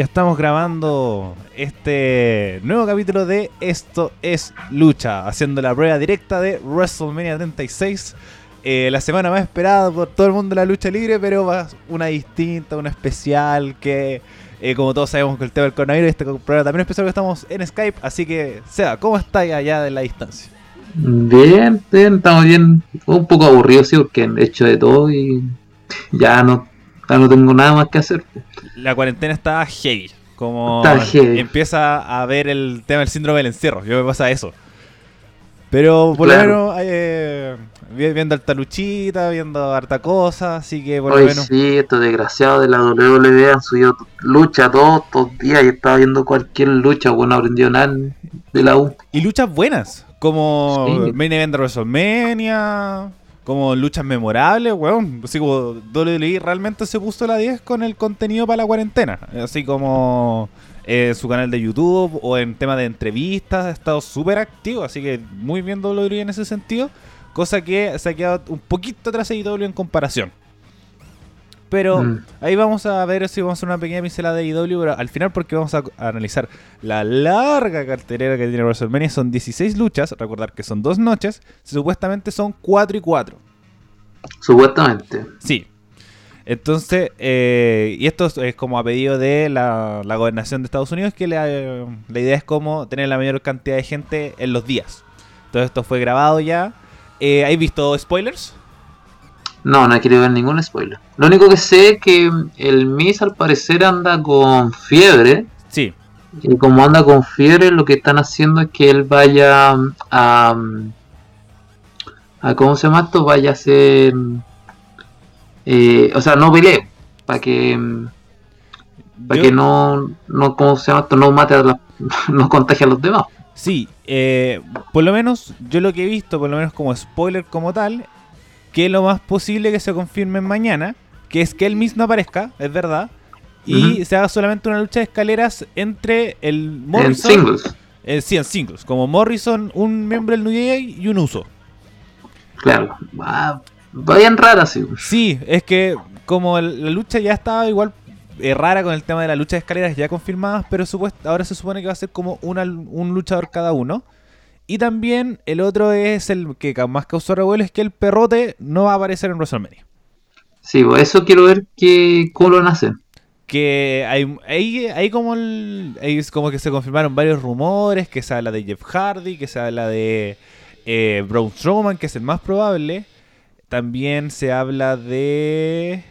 ya estamos grabando este nuevo capítulo de Esto es Lucha, haciendo la prueba directa de WrestleMania 36. Eh, la semana más esperada por todo el mundo de la lucha libre, pero va una distinta, una especial que, eh, como todos sabemos, con el tema del coronavirus, este programa también es especial que estamos en Skype. Así que, Seba, ¿cómo está allá de la distancia? Bien, bien, estamos bien. Un poco aburrido, sí, porque he hecho de todo y ya no, ya no tengo nada más que hacer. La cuarentena está heavy. Como Está heavy. empieza a ver el tema del síndrome del encierro. Yo me pasa eso. Pero por Claro. lo menos eh, vi- viendo harta luchita, viendo harta cosa, así que por lo menos... sí, estos desgraciados de la WWE han subido lucha todos estos días y estaba viendo cualquier lucha, bueno, no aprendió nada de la U. Y luchas buenas, como Sí. Main Event de WrestleMania, como luchas memorables, weón. Así como WWE realmente se puso la 10 con el contenido para la cuarentena. Así como en su canal de YouTube o en tema de entrevistas, ha estado súper activo. Así que muy bien WWE en ese sentido. Cosa que se ha quedado un poquito atrás de en comparación. Pero Mm. ahí vamos a ver si vamos a hacer una pequeña pincelada de IW, pero al final porque vamos a, a analizar la larga cartelera que tiene WrestleMania. Son 16 luchas, recordar que son dos noches, supuestamente son 4 y 4. Supuestamente. Sí. Entonces, eh, y esto es, como a pedido de la, la gobernación de Estados Unidos, que la, la idea es como tener la mayor cantidad de gente en los días. Todo esto fue grabado ya. Eh, ¿Has visto spoilers? No, no he querido ver ningún spoiler. Lo único que sé es que el Miss al parecer anda con fiebre. Sí. Y como anda con fiebre, lo que están haciendo es que él vaya a. a ¿Cómo se llama esto? Vaya a ser. eh, o sea, no pelee. Para que. Para Yo- que no, no. ¿Cómo se llama esto? No mate a la- no contagie a los demás. Sí, eh, por lo menos yo lo que he visto, por lo menos como spoiler como tal, que lo más posible que se confirme mañana, que es que él mismo no aparezca, es verdad, y se haga solamente una lucha de escaleras entre el En Morrison, singles. eh, sí, en singles, como Morrison, un miembro del New Day y un uso. Claro. Va, va bien rara, sí. Sí, es que como el- la lucha ya estaba igual eh, rara con el tema de la lucha de escaleras ya confirmadas, pero supuest- ahora se supone que va a ser como una, un luchador cada uno. Y también el otro es el que más causó revuelo, es que el perrote no va a aparecer en WrestleMania. Sí, pues eso quiero ver que, cómo lo hacer. Que hay, hay, hay como el- hay como que se confirmaron varios rumores, que se habla de Jeff Hardy, que se habla de eh, Braun Strowman, que es el más probable. También se habla de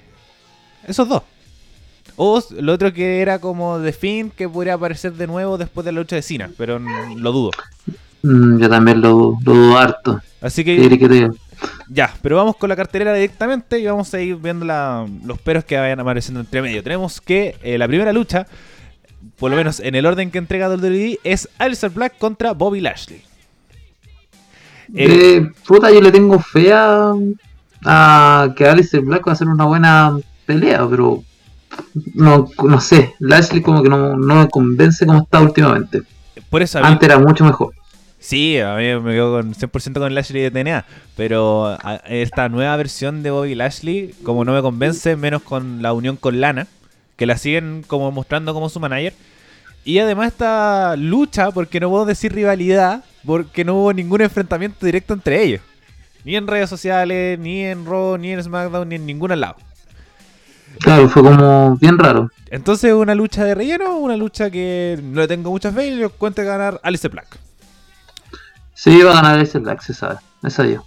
esos dos. O lo otro que era como de Finn, que podría aparecer de nuevo después de la lucha de Cena, pero lo dudo. Mm, yo también lo, lo dudo harto. Así ¿Qué que te ya, pero vamos con la cartelera directamente y vamos a ir viendo la- los peros que vayan apareciendo entre medio. Tenemos que eh, la primera lucha, por lo menos en el orden que entrega WWE, es Aleister Black contra Bobby Lashley. Eh, Eh, puta, yo le tengo fe a, a que Alistair Black va a hacer una buena pelea, pero no, no sé. Lashley como que no, no me convence como está últimamente. por eso mí- Antes era mucho mejor. Sí, a mí me quedo con 100% con Lashley de TNA, pero esta nueva versión de Bobby Lashley, como no me convence, menos con la unión con Lana, que la siguen como mostrando como su manager. Y además esta lucha, porque no puedo decir rivalidad, porque no hubo ningún enfrentamiento directo entre ellos. Ni en redes sociales, ni en Raw, ni en SmackDown, ni en ningún lado. Claro, fue como bien raro. Entonces una lucha de relleno, una lucha que no le tengo mucha fe y le cuento ganar Alice Black. Sí, va a ganar Alistair Black, se sabe. Esa yo.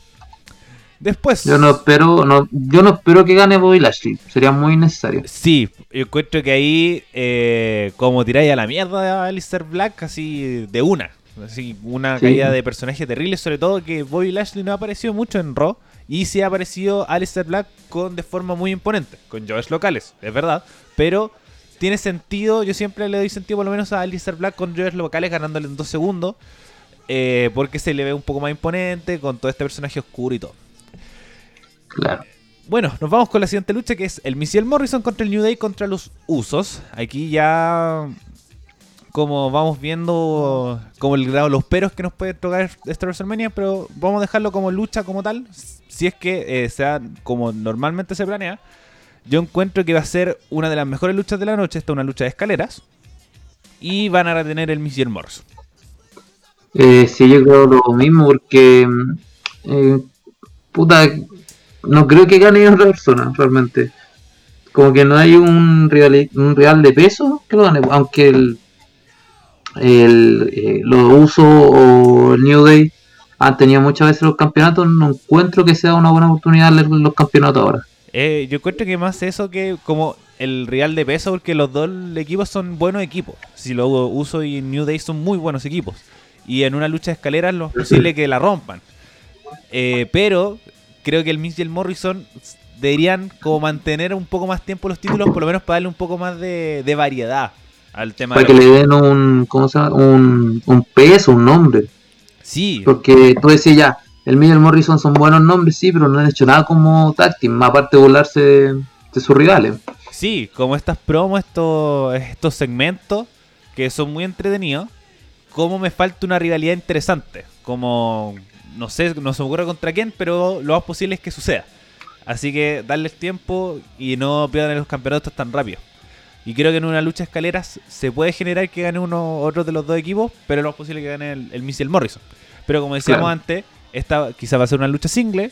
Después... Yo no espero, no, yo no espero que gane Bobby Lashley. Sería muy necesario. Sí, yo encuentro que ahí, eh, como tiráis a la mierda a Alistair Black, así de una. Así, una Sí. caída de personaje terrible, sobre todo que Bobby Lashley no ha aparecido mucho en Raw. Y sí ha aparecido Alistair Black con de forma muy imponente, con Joes locales, es verdad. Pero tiene sentido, yo siempre le doy sentido por lo menos a Alistair Black con Joes locales ganándole en dos segundos. Eh, porque se le ve un poco más imponente con todo este personaje oscuro y todo. Claro. Bueno, nos vamos con la siguiente lucha que es el Michelle Morrison contra el New Day contra los Usos. Aquí ya como vamos viendo como el grado los peros que nos puede tocar esta WrestleMania, pero vamos a dejarlo como lucha como tal, si es que eh, sea como normalmente se planea. yo encuentro que va a ser una de las mejores luchas de la noche. Esta es una lucha de escaleras. Y van a retener el el Morrison. Eh, sí, yo creo lo mismo porque. eh, puta. No creo que gane otra persona, realmente. Como que no hay un real, un real de peso que lo gane. Aunque el. el eh, los usos o el New Day han tenido muchas veces los campeonatos. No encuentro que sea una buena oportunidad darle los campeonatos ahora. Eh, yo encuentro que más eso que como el Real de peso, porque los dos equipos son buenos equipos. Si lo uso y New Day son muy buenos equipos. Y en una lucha de escaleras lo es posible que la rompan. Eh, pero creo que el Miz y el Morrison deberían como mantener un poco más tiempo los títulos, por lo menos para darle un poco más de, de variedad al tema. Para de que le den un, ¿cómo se llama? Un, un peso, un nombre. Sí, Porque tú decías ya, el Miguel Morrison son buenos nombres, sí, pero no han hecho nada como team, aparte de burlarse de, de sus rivales. Sí, como estas promos, estos, estos segmentos que son muy entretenidos, como me falta una rivalidad interesante. Como, no sé, no se me ocurre contra quién, pero lo más posible es que suceda. Así que darles tiempo y no pierdan los campeonatos tan rápido. Y creo que en una lucha de escaleras se puede generar que gane uno otro de los dos equipos, pero lo más posible es que gane el, el Miz y el Morrison. Pero como decíamos Claro. antes, esta quizá va a ser una lucha single.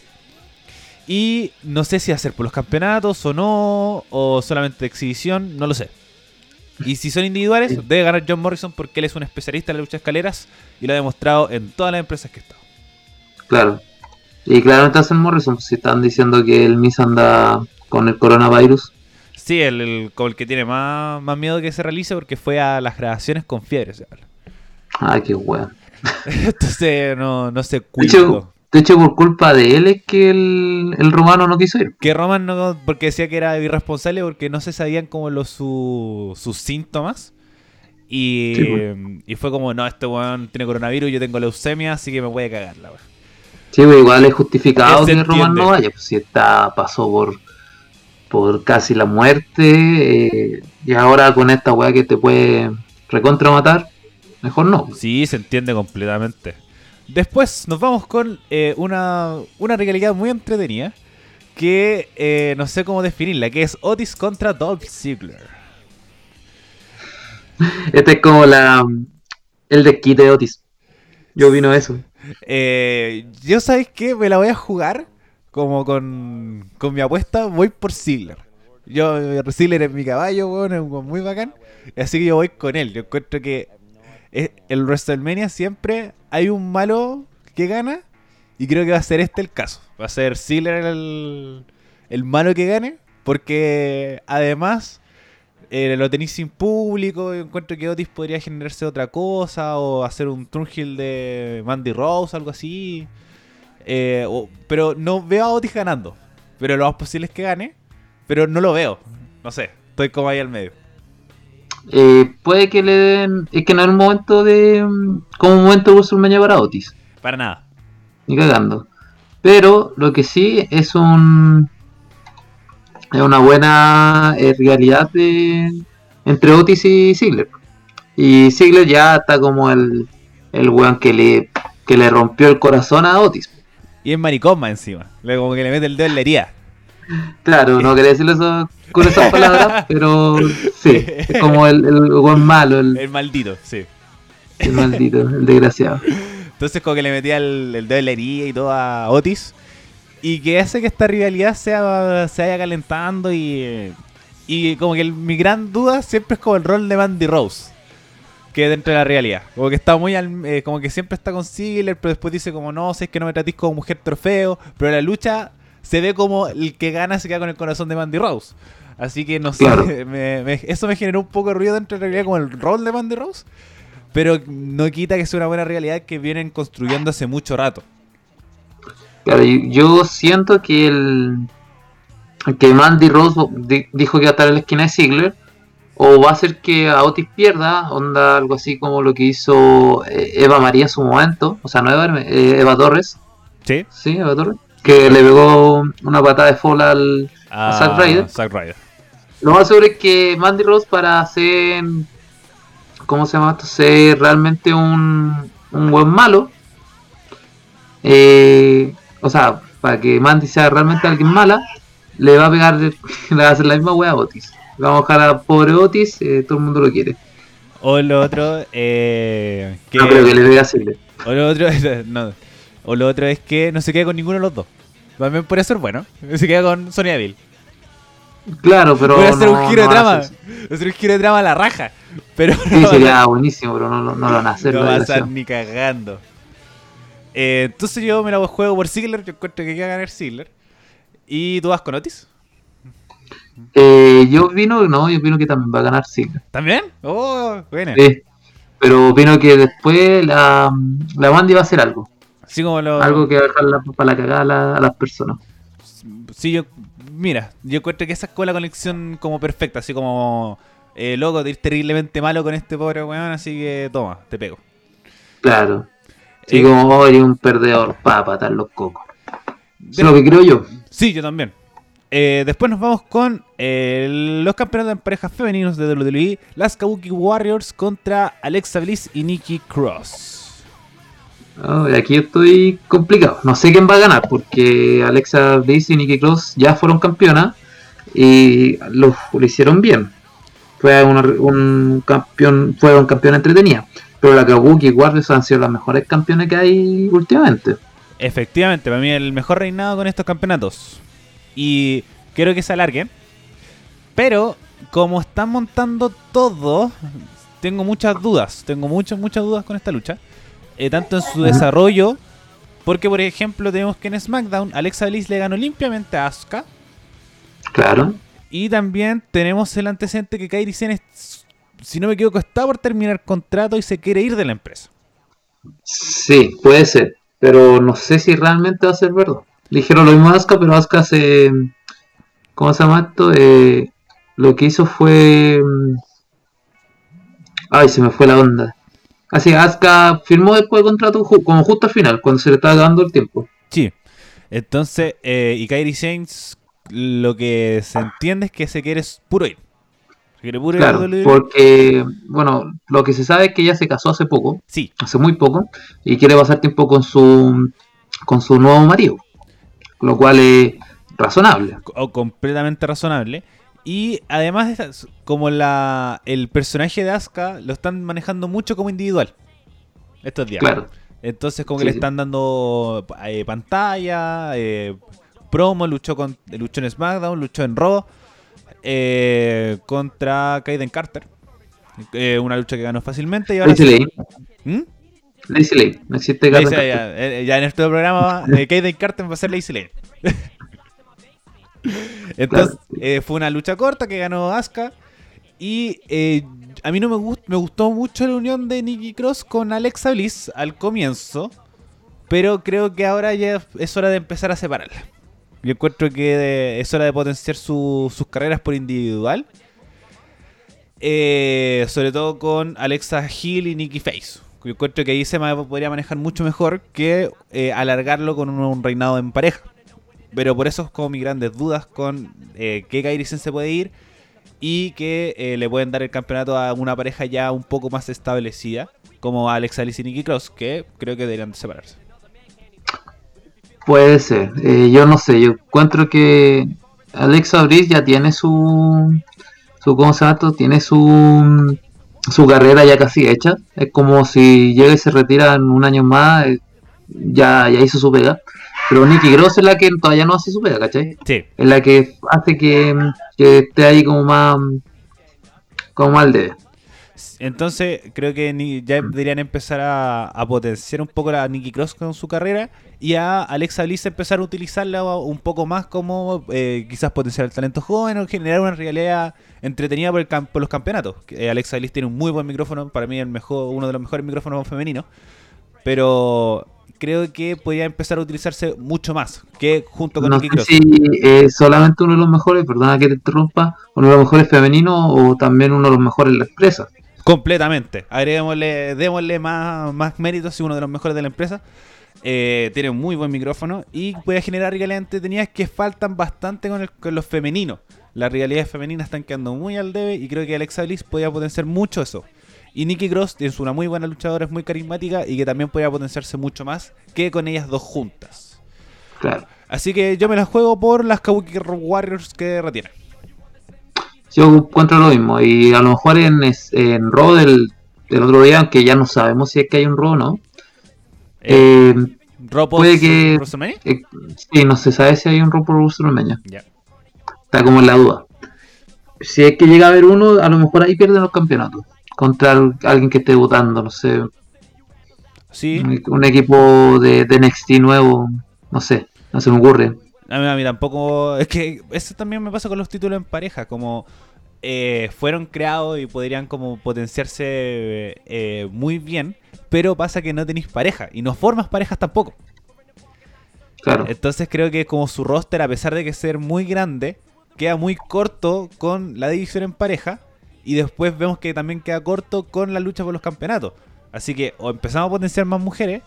Y no sé si hacer por los campeonatos o no, o solamente de exhibición, no lo sé. Y si son individuales, Sí. debe ganar John Morrison porque él es un especialista en la lucha de escaleras y lo ha demostrado en todas las empresas que ha estado. Claro. Y claramente hacen Morrison, pues, si están diciendo que el Miss anda con el coronavirus. Sí, el, el- el que tiene más, más miedo que se realice porque fue a las grabaciones con fiebre, se habla. Ay, qué weón. Entonces no, no se cuida. De hecho, por culpa de él es que el, el romano no quiso ir. Que Roman no, porque decía que era irresponsable porque no se sabían como los su- sus síntomas. Y, Sí, pues. y fue como, no, este weón tiene coronavirus, yo tengo leucemia, así que me puede cagar la weón. Sí, pues igual es justificado que Roman no vaya, pues si está, pasó por, por casi la muerte, eh, y ahora con esta weá que te puede recontra matar, mejor no. Sí, se entiende completamente. Después nos vamos con eh, una, una rivalidad muy entretenida que eh, no sé cómo definirla, que es Otis contra Dolph Ziggler. Este es como la el desquite de Otis. Yo opino eso. Eh, yo sabéis que me la voy a jugar como con, con mi apuesta, voy por Ziggler. Yo, Ziggler es mi caballo, weón, es un weón muy bacán. Así que yo voy con él. Yo encuentro que es- el WrestleMania siempre hay un malo que gana. Y creo que va a ser este el caso. Va a ser Ziggler el, el malo que gane. Porque además eh, lo tenéis sin público. Yo encuentro que Otis podría generarse otra cosa. O hacer un Turnhill de Mandy Rose, algo así. Eh, pero no veo a Otis ganando. Pero lo más posible es que gane. Pero no lo veo. No sé. Estoy como ahí al medio. Eh, puede que le den. Es que no es un momento de. mm, Como un momento de WrestleMania para Otis. Para nada. Ni cagando. Pero lo que sí es un. Es una buena eh, rivalidad de, entre Otis y Ziggler. Y Ziggler ya está como el. El weón que le. Que le rompió el corazón a Otis. Y es maricón más encima. Como que le mete el dedo en la herida. Claro, no quería decirlo eso, con esas palabras, pero sí, es como el, el weón malo, el, El maldito, sí. el maldito, el desgraciado. Entonces como que le metía el, el dedo en la herida y todo a Otis. Y que hace que esta rivalidad sea, se vaya calentando y... Y como que mi gran duda siempre es como el rol de Mandy Rose. Que dentro de la realidad. Como que está muy al- eh, como que siempre está con Ziggler, pero después dice como no, sé que no me tratís como mujer trofeo. Pero la lucha se ve como el que gana se queda con el corazón de Mandy Rose. Así que no sé, Claro. me- me- eso me generó un poco de ruido dentro de la realidad como el rol de Mandy Rose. Pero no quita que sea una buena realidad que vienen construyendo hace mucho rato. Claro, yo siento que el que Mandy Rose di- dijo que iba a estar en la esquina de Ziggler, o va a hacer que a Otis pierda, onda algo así como lo que hizo eh, Eva María en su momento, o sea, no Eva, eh, Eva Torres, ¿Sí? sí, Eva Torres, que le pegó una patada de fall al, A Zack Ryder. Zack Ryder. Lo más seguro es que Mandy Rose para ser, ¿cómo se llama esto? Ser realmente un, un buen malo. eh, o sea, para que Mandy sea realmente alguien mala, le va a pegar, le va a hacer la misma wea a Otis. Le vamos a dejar a pobre Otis, eh, todo el mundo lo quiere. O lo otro, eh, que, No creo que le Ziggler. o lo otro, no, o lo otro es que no se queda con ninguno de los dos. También puede ser bueno. Se queda con Sonya Deville. Claro, pero. A hacer no- un giro no de trama. hacer un giro de trama a la raja. Pero Sí, no, sería buenísimo, pero no, lo van a hacer. no la va a estar ni cagando. Eh, entonces yo me la juego por Ziggler. Yo encuentro que queda ganar Ziggler. ¿Y tú vas con Otis? Eh, yo opino, no, yo opino que también va a ganar Ziggler. ¿También? Oh, buena. Sí. Pero opino que después la, la Mandy va a hacer algo. Así como lo. Algo que va a dejar la, para la cagada a, la- a las personas. Sí, yo. Mira, yo encuentro que esa es la conexión como perfecta. Así como. Eh, loco, te ir terriblemente malo con este pobre weón. Así que toma, te pego. Claro. Así Eh, como oh, eres un perdedor para patar los cocos. Es lo que creo yo. Sí, yo también. Eh, después nos vamos con eh, los campeonatos en parejas femeninos de WWE. Las Kabuki Warriors contra Alexa Bliss y Nikki Cross. Y aquí estoy complicado. No sé quién va a ganar porque Alexa Bliss y Nikki Cross ya fueron campeonas y lo, hicieron bien. Fue un campeón, fueron campeonas entretenidas. Pero la Kabuki Warriors han sido las mejores campeones que hay últimamente. Efectivamente, para mí el mejor reinado con estos campeonatos. Y quiero que se alarguen. Pero como están montando todo, tengo muchas dudas. Tengo muchas, muchas dudas con esta lucha. Eh, tanto en su desarrollo. Porque, por ejemplo, tenemos que en SmackDown Alexa Bliss le ganó limpiamente a Asuka. Claro. Y también tenemos el antecedente que Kairi es- si no me equivoco, está por terminar contrato y se quiere ir de la empresa. Sí, puede ser. Pero no sé si realmente va a ser verdad. Dijeron lo mismo a Asuka, pero Asuka se. ¿Cómo se llama esto? Eh, lo que hizo fue. mm, Ay, se me fue la onda. Así, Asuka firmó después el contrato ju- como justo al final, cuando se le estaba dando el tiempo. Sí. Entonces, eh, y Kairi Sainz, lo que se entiende es que se quiere puro ir. Se quiere puro ir Claro, WWE. porque, bueno, lo que se sabe es que ella se casó hace poco, Sí, hace muy poco, y quiere pasar tiempo con su, con su nuevo marido. Lo cual es razonable. o completamente razonable. Y además, de como la el personaje de Asuka lo están manejando mucho como individual estos días. Claro. Entonces, como que le están dando eh, pantalla, eh, promo, luchó, con, luchó en SmackDown, luchó en Raw eh, contra Kaiden Carter. Eh, una lucha que ganó fácilmente. Y ahora Lazy Lane. ¿Mm? Lazy Lane. No existe ya, ya en este programa, eh, Kaiden Carter va a ser Lazy Lane. Entonces, eh, fue una lucha corta que ganó Asuka. Y eh, a mí no me, gust- me gustó mucho la unión de Nikki Cross con Alexa Bliss al comienzo. Pero creo que ahora ya es hora de empezar a separarla. Yo encuentro que de- es hora de potenciar su- sus carreras por individual. Eh, sobre todo con Alexa Hill y Nikki Face. Yo encuentro que ahí se podría manejar mucho mejor que eh, alargarlo con un, un reinado en pareja. Pero por eso es como mis grandes dudas con eh, que Kairi Sane se puede ir y que eh, le pueden dar el campeonato a una pareja ya un poco más establecida, como Alexa Bliss y Nikki Cross, que creo que deberían de separarse. Puede ser. Eh, yo no sé. Yo encuentro que Alexa Bliss ya tiene su. su ¿Cómo se llama esto? Tiene su. su carrera ya casi hecha. Es como si llega y se retira en un año más. eh, ya, ya hizo su pega. Pero Nikki Cross es la que todavía no hace su pega, ¿cachai? Sí, Es la que hace que, que esté ahí como más. como mal de. entonces creo que ni- ya deberían empezar a, a potenciar un poco a Nikki Cross con su carrera y a Alexa Bliss empezar a utilizarla un poco más como eh, quizás potenciar el talento joven o generar una realidad entretenida por, el por los campeonatos. Eh, Alexa Bliss tiene un muy buen micrófono, para mí el mejor, uno de los mejores micrófonos femeninos, pero creo que podría empezar a utilizarse mucho más que junto con No Nikki sé si es solamente uno de los mejores, perdona que te interrumpa, uno de los mejores femeninos o también uno de los mejores en la empresa. Completamente. Agreguémosle, démosle más, más méritos y uno de los mejores de la empresa. Eh, tiene un muy buen micrófono y puede generar rivalidades entretenidas que faltan bastante con, el- con los femeninos. Las rivalidades femeninas están quedando muy al debe y creo que Alexa Bliss podría potenciar mucho eso. Y Nikki Cross es una muy buena luchadora, es muy carismática y que también podría potenciarse mucho más que con ellas dos juntas. Claro. Así que yo me la juego por las Kabuki Warriors que retienen. Yo encuentro lo mismo. Y a lo mejor en, en Raw del, del otro día, aunque ya no sabemos si es que hay un Raw o no. Eh, Ropo puede que- WrestleMania. eh, sí, no se sabe si hay un Raw por WrestleMania. Ya. Está como en la duda. Si es que llega a haber uno, a lo mejor ahí pierden los campeonatos. Contra al- alguien que esté votando, no sé. Sí, Un, un equipo de, de NXT nuevo, no sé, no se me ocurre. a mí, a mí tampoco. Es que eso también me pasa con los títulos en pareja. Como eh, fueron creados y podrían como potenciarse eh, muy bien. Pero pasa que no tenéis pareja. Y no formas parejas tampoco. Claro. Entonces creo que como su roster, a pesar de que ser muy grande, queda muy corto con la división en pareja. Y después vemos que también queda corto con la lucha por los campeonatos. Así que o empezamos a potenciar más mujeres.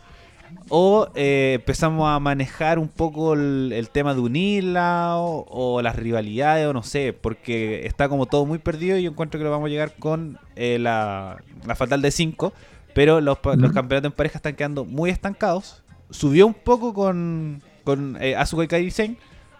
O eh, empezamos a manejar un poco el, el tema de unirla o, o las rivalidades o no sé, porque está como todo muy perdido y yo encuentro que lo vamos a llegar con eh, la, la fatal de 5, pero los, campeonatos en pareja están quedando muy estancados. Subió un poco con, con eh, Asuka y Kairi Sane,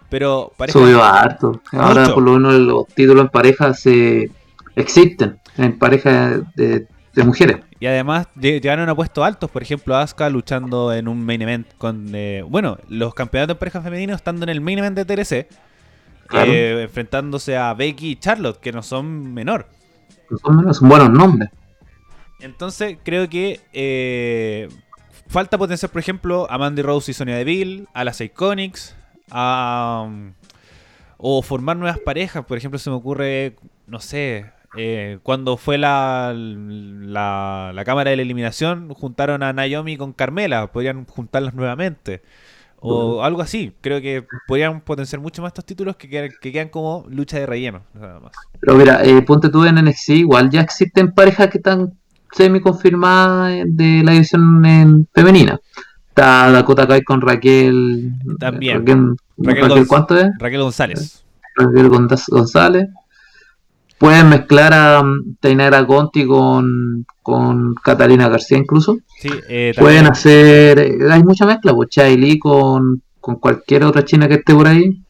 pero pareja... Subió harto. Ahora Mucho. por lo menos los títulos en pareja se existen en pareja de, de mujeres. Y además lle- llegaron a puestos altos, por ejemplo, Asuka luchando en un main event con... eh, bueno, los campeonatos en pareja femenino estando en el main event de TLC, Claro. eh, enfrentándose a Becky y Charlotte, que no son menor. Son, menos- son buenos nombres. Entonces creo que eh, falta potenciar, por ejemplo, a Mandy Rose y Sonia Deville, a las Iconics, a, um, o formar nuevas parejas. Por ejemplo, se me ocurre, no sé, eh, cuando fue la, la, la cámara de la eliminación, juntaron a Naomi con Carmela, podrían juntarlas nuevamente. O Bueno. algo así. Creo que podrían potenciar mucho más estos títulos que, quedan- que quedan como lucha de relleno. Nada más. Pero mira, eh, ponte tú en NXT, igual ya existen parejas que están semi confirmadas de la división en femenina. Está Dakota Kai con Raquel. También. Raquel, Raquel Raquel Gonz- ¿cuánto es? Raquel González. Raquel Gonz- González. Pueden mezclar a um, Tainara Conti con, con Catalina García incluso. Sí, eh, Pueden hacer, eh, hay mucha mezcla, pues Chai con, con cualquier otra china que esté por ahí.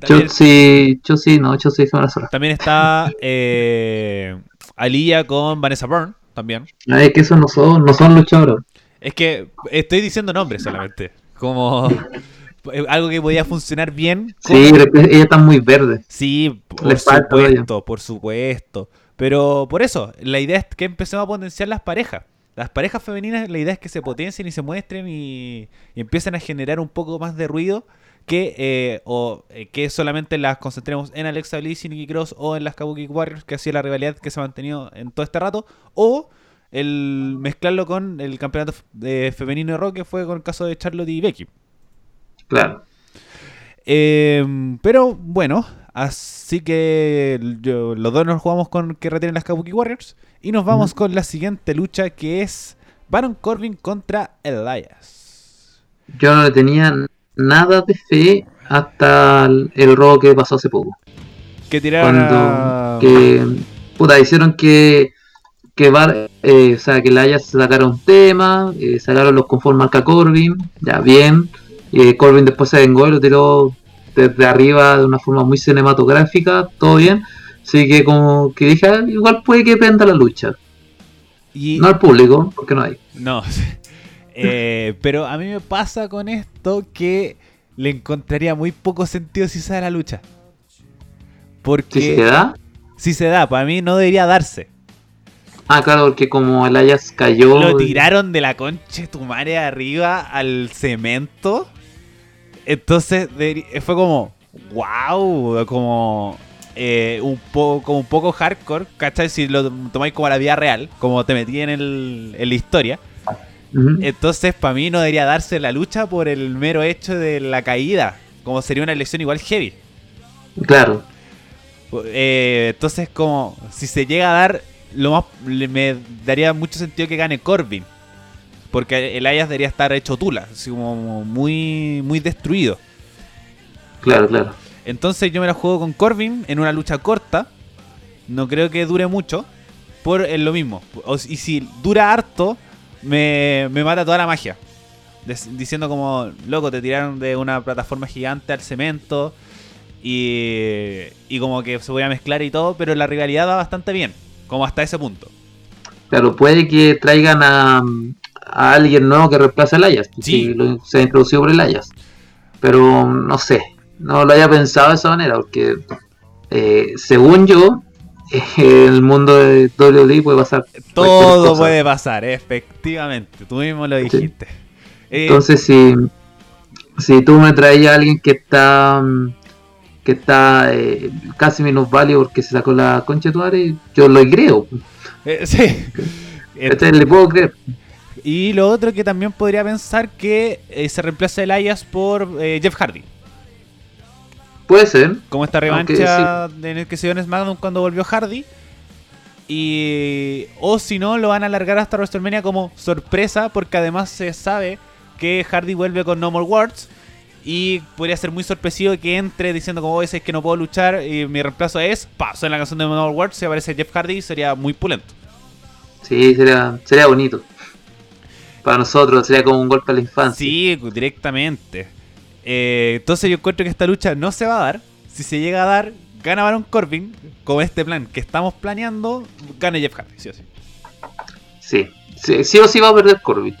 también- Chotzi, Chotzi, no, Chotzi se van a sola. También está eh, Aliyah con Vanessa Byrne, también. Ay, que esos no son, no son luchadores. Es que estoy diciendo nombres solamente. Como algo que podía funcionar bien. Sí, ella está muy verde. Sí, por Le falta supuesto, por supuesto. Pero por eso, la idea es que empecemos a potenciar las parejas. Las parejas femeninas, la idea es que se potencien y se muestren y, y empiecen a generar un poco más de ruido que, eh, o, eh, que solamente las concentremos en Alexa Bliss y Nikki Cross o en las Kabuki Warriors, que ha sido la rivalidad que se ha mantenido en todo este rato, o el mezclarlo con el campeonato eh, femenino de rock que fue con el caso de Charlotte y Becky. Claro. Eh, pero bueno, así que yo- los dos nos jugamos con que retienen las Kabuki Warriors. Y nos vamos con la siguiente lucha que es Baron Corbin contra Elias. Yo no le tenía nada de fe hasta el, el robo que pasó hace poco. Que tiraron Cuando a... que puta, hicieron que que Bar, eh, o sea, que haya sacaron un tema, eh, sacaron los conformes marca Corbin, ya bien. Eh, Corbin después se vengó y lo tiró desde arriba de una forma muy cinematográfica, todo bien. Así que como que dije, ah, igual puede que prenda la lucha. y- No al público, porque no hay. No. Eh, pero a mí me pasa con esto que le encontraría muy poco sentido si se da la lucha. Porque Si se da. si se da, para mí no debería darse. Ah, claro, porque como el Ayas cayó. Lo tiraron de la concha de tu madre arriba al cemento. Entonces deberi- fue como, wow, como eh, un poco como un poco hardcore, ¿cachai? Si lo tomáis como a la vida real, como te metí en, el, en la historia. Entonces, para mí no debería darse la lucha por el mero hecho de la caída, como sería una elección igual heavy. Claro, Eh, entonces, como si se llega a dar, lo más le- me daría mucho sentido que gane Corbin. Porque el Ayas debería estar hecho tula, así como muy, muy destruido. claro, claro. Entonces yo me la juego con Corbin en una lucha corta. No creo que dure mucho. Por eh, lo mismo. O- y si dura harto, me, me mata toda la magia. des- diciendo como, loco, te tiraron de una plataforma gigante al cemento y, y como que se voy a mezclar y todo, pero la rivalidad va bastante bien, como hasta ese punto. Claro, puede que traigan a, a alguien nuevo que reemplace al Ayas. Sí. si lo- se ha introducido por el. Pero no sé, no lo haya pensado de esa manera, porque eh, según yo, el mundo de WWE puede pasar. Todo puede pasar, efectivamente, tú mismo lo dijiste. Eh, Entonces, si, si tú me traías a alguien que está mm, que está eh, casi minusválido porque se sacó la concha de tu madre, yo lo creo. eh, sí. Este le puedo creer. Y lo otro que también podría pensar que eh, se reemplace el Elias por eh, Jeff Hardy. Puede ser. Como esta Aunque revancha en el que se dio en SmackDown cuando volvió Hardy. Y. O si no, lo van a alargar hasta WrestleMania como sorpresa. Porque además se sabe que Hardy vuelve con No More Words. Y podría ser muy sorpresivo que entre diciendo como ese es que no puedo luchar. Y mi reemplazo es. Pa, suena la canción de No More Words. Si aparece Jeff Hardy, sería muy pulento. Sí, sería, sería bonito. Para nosotros sería como un golpe a la infancia. Sí, directamente. Eh, entonces yo encuentro que esta lucha no se va a dar. Si se llega a dar, gana Baron Corbin con este plan que estamos planeando, gana Jeff Hardy, sí o sí. Sí. Sí, sí o sí va a perder Corbin.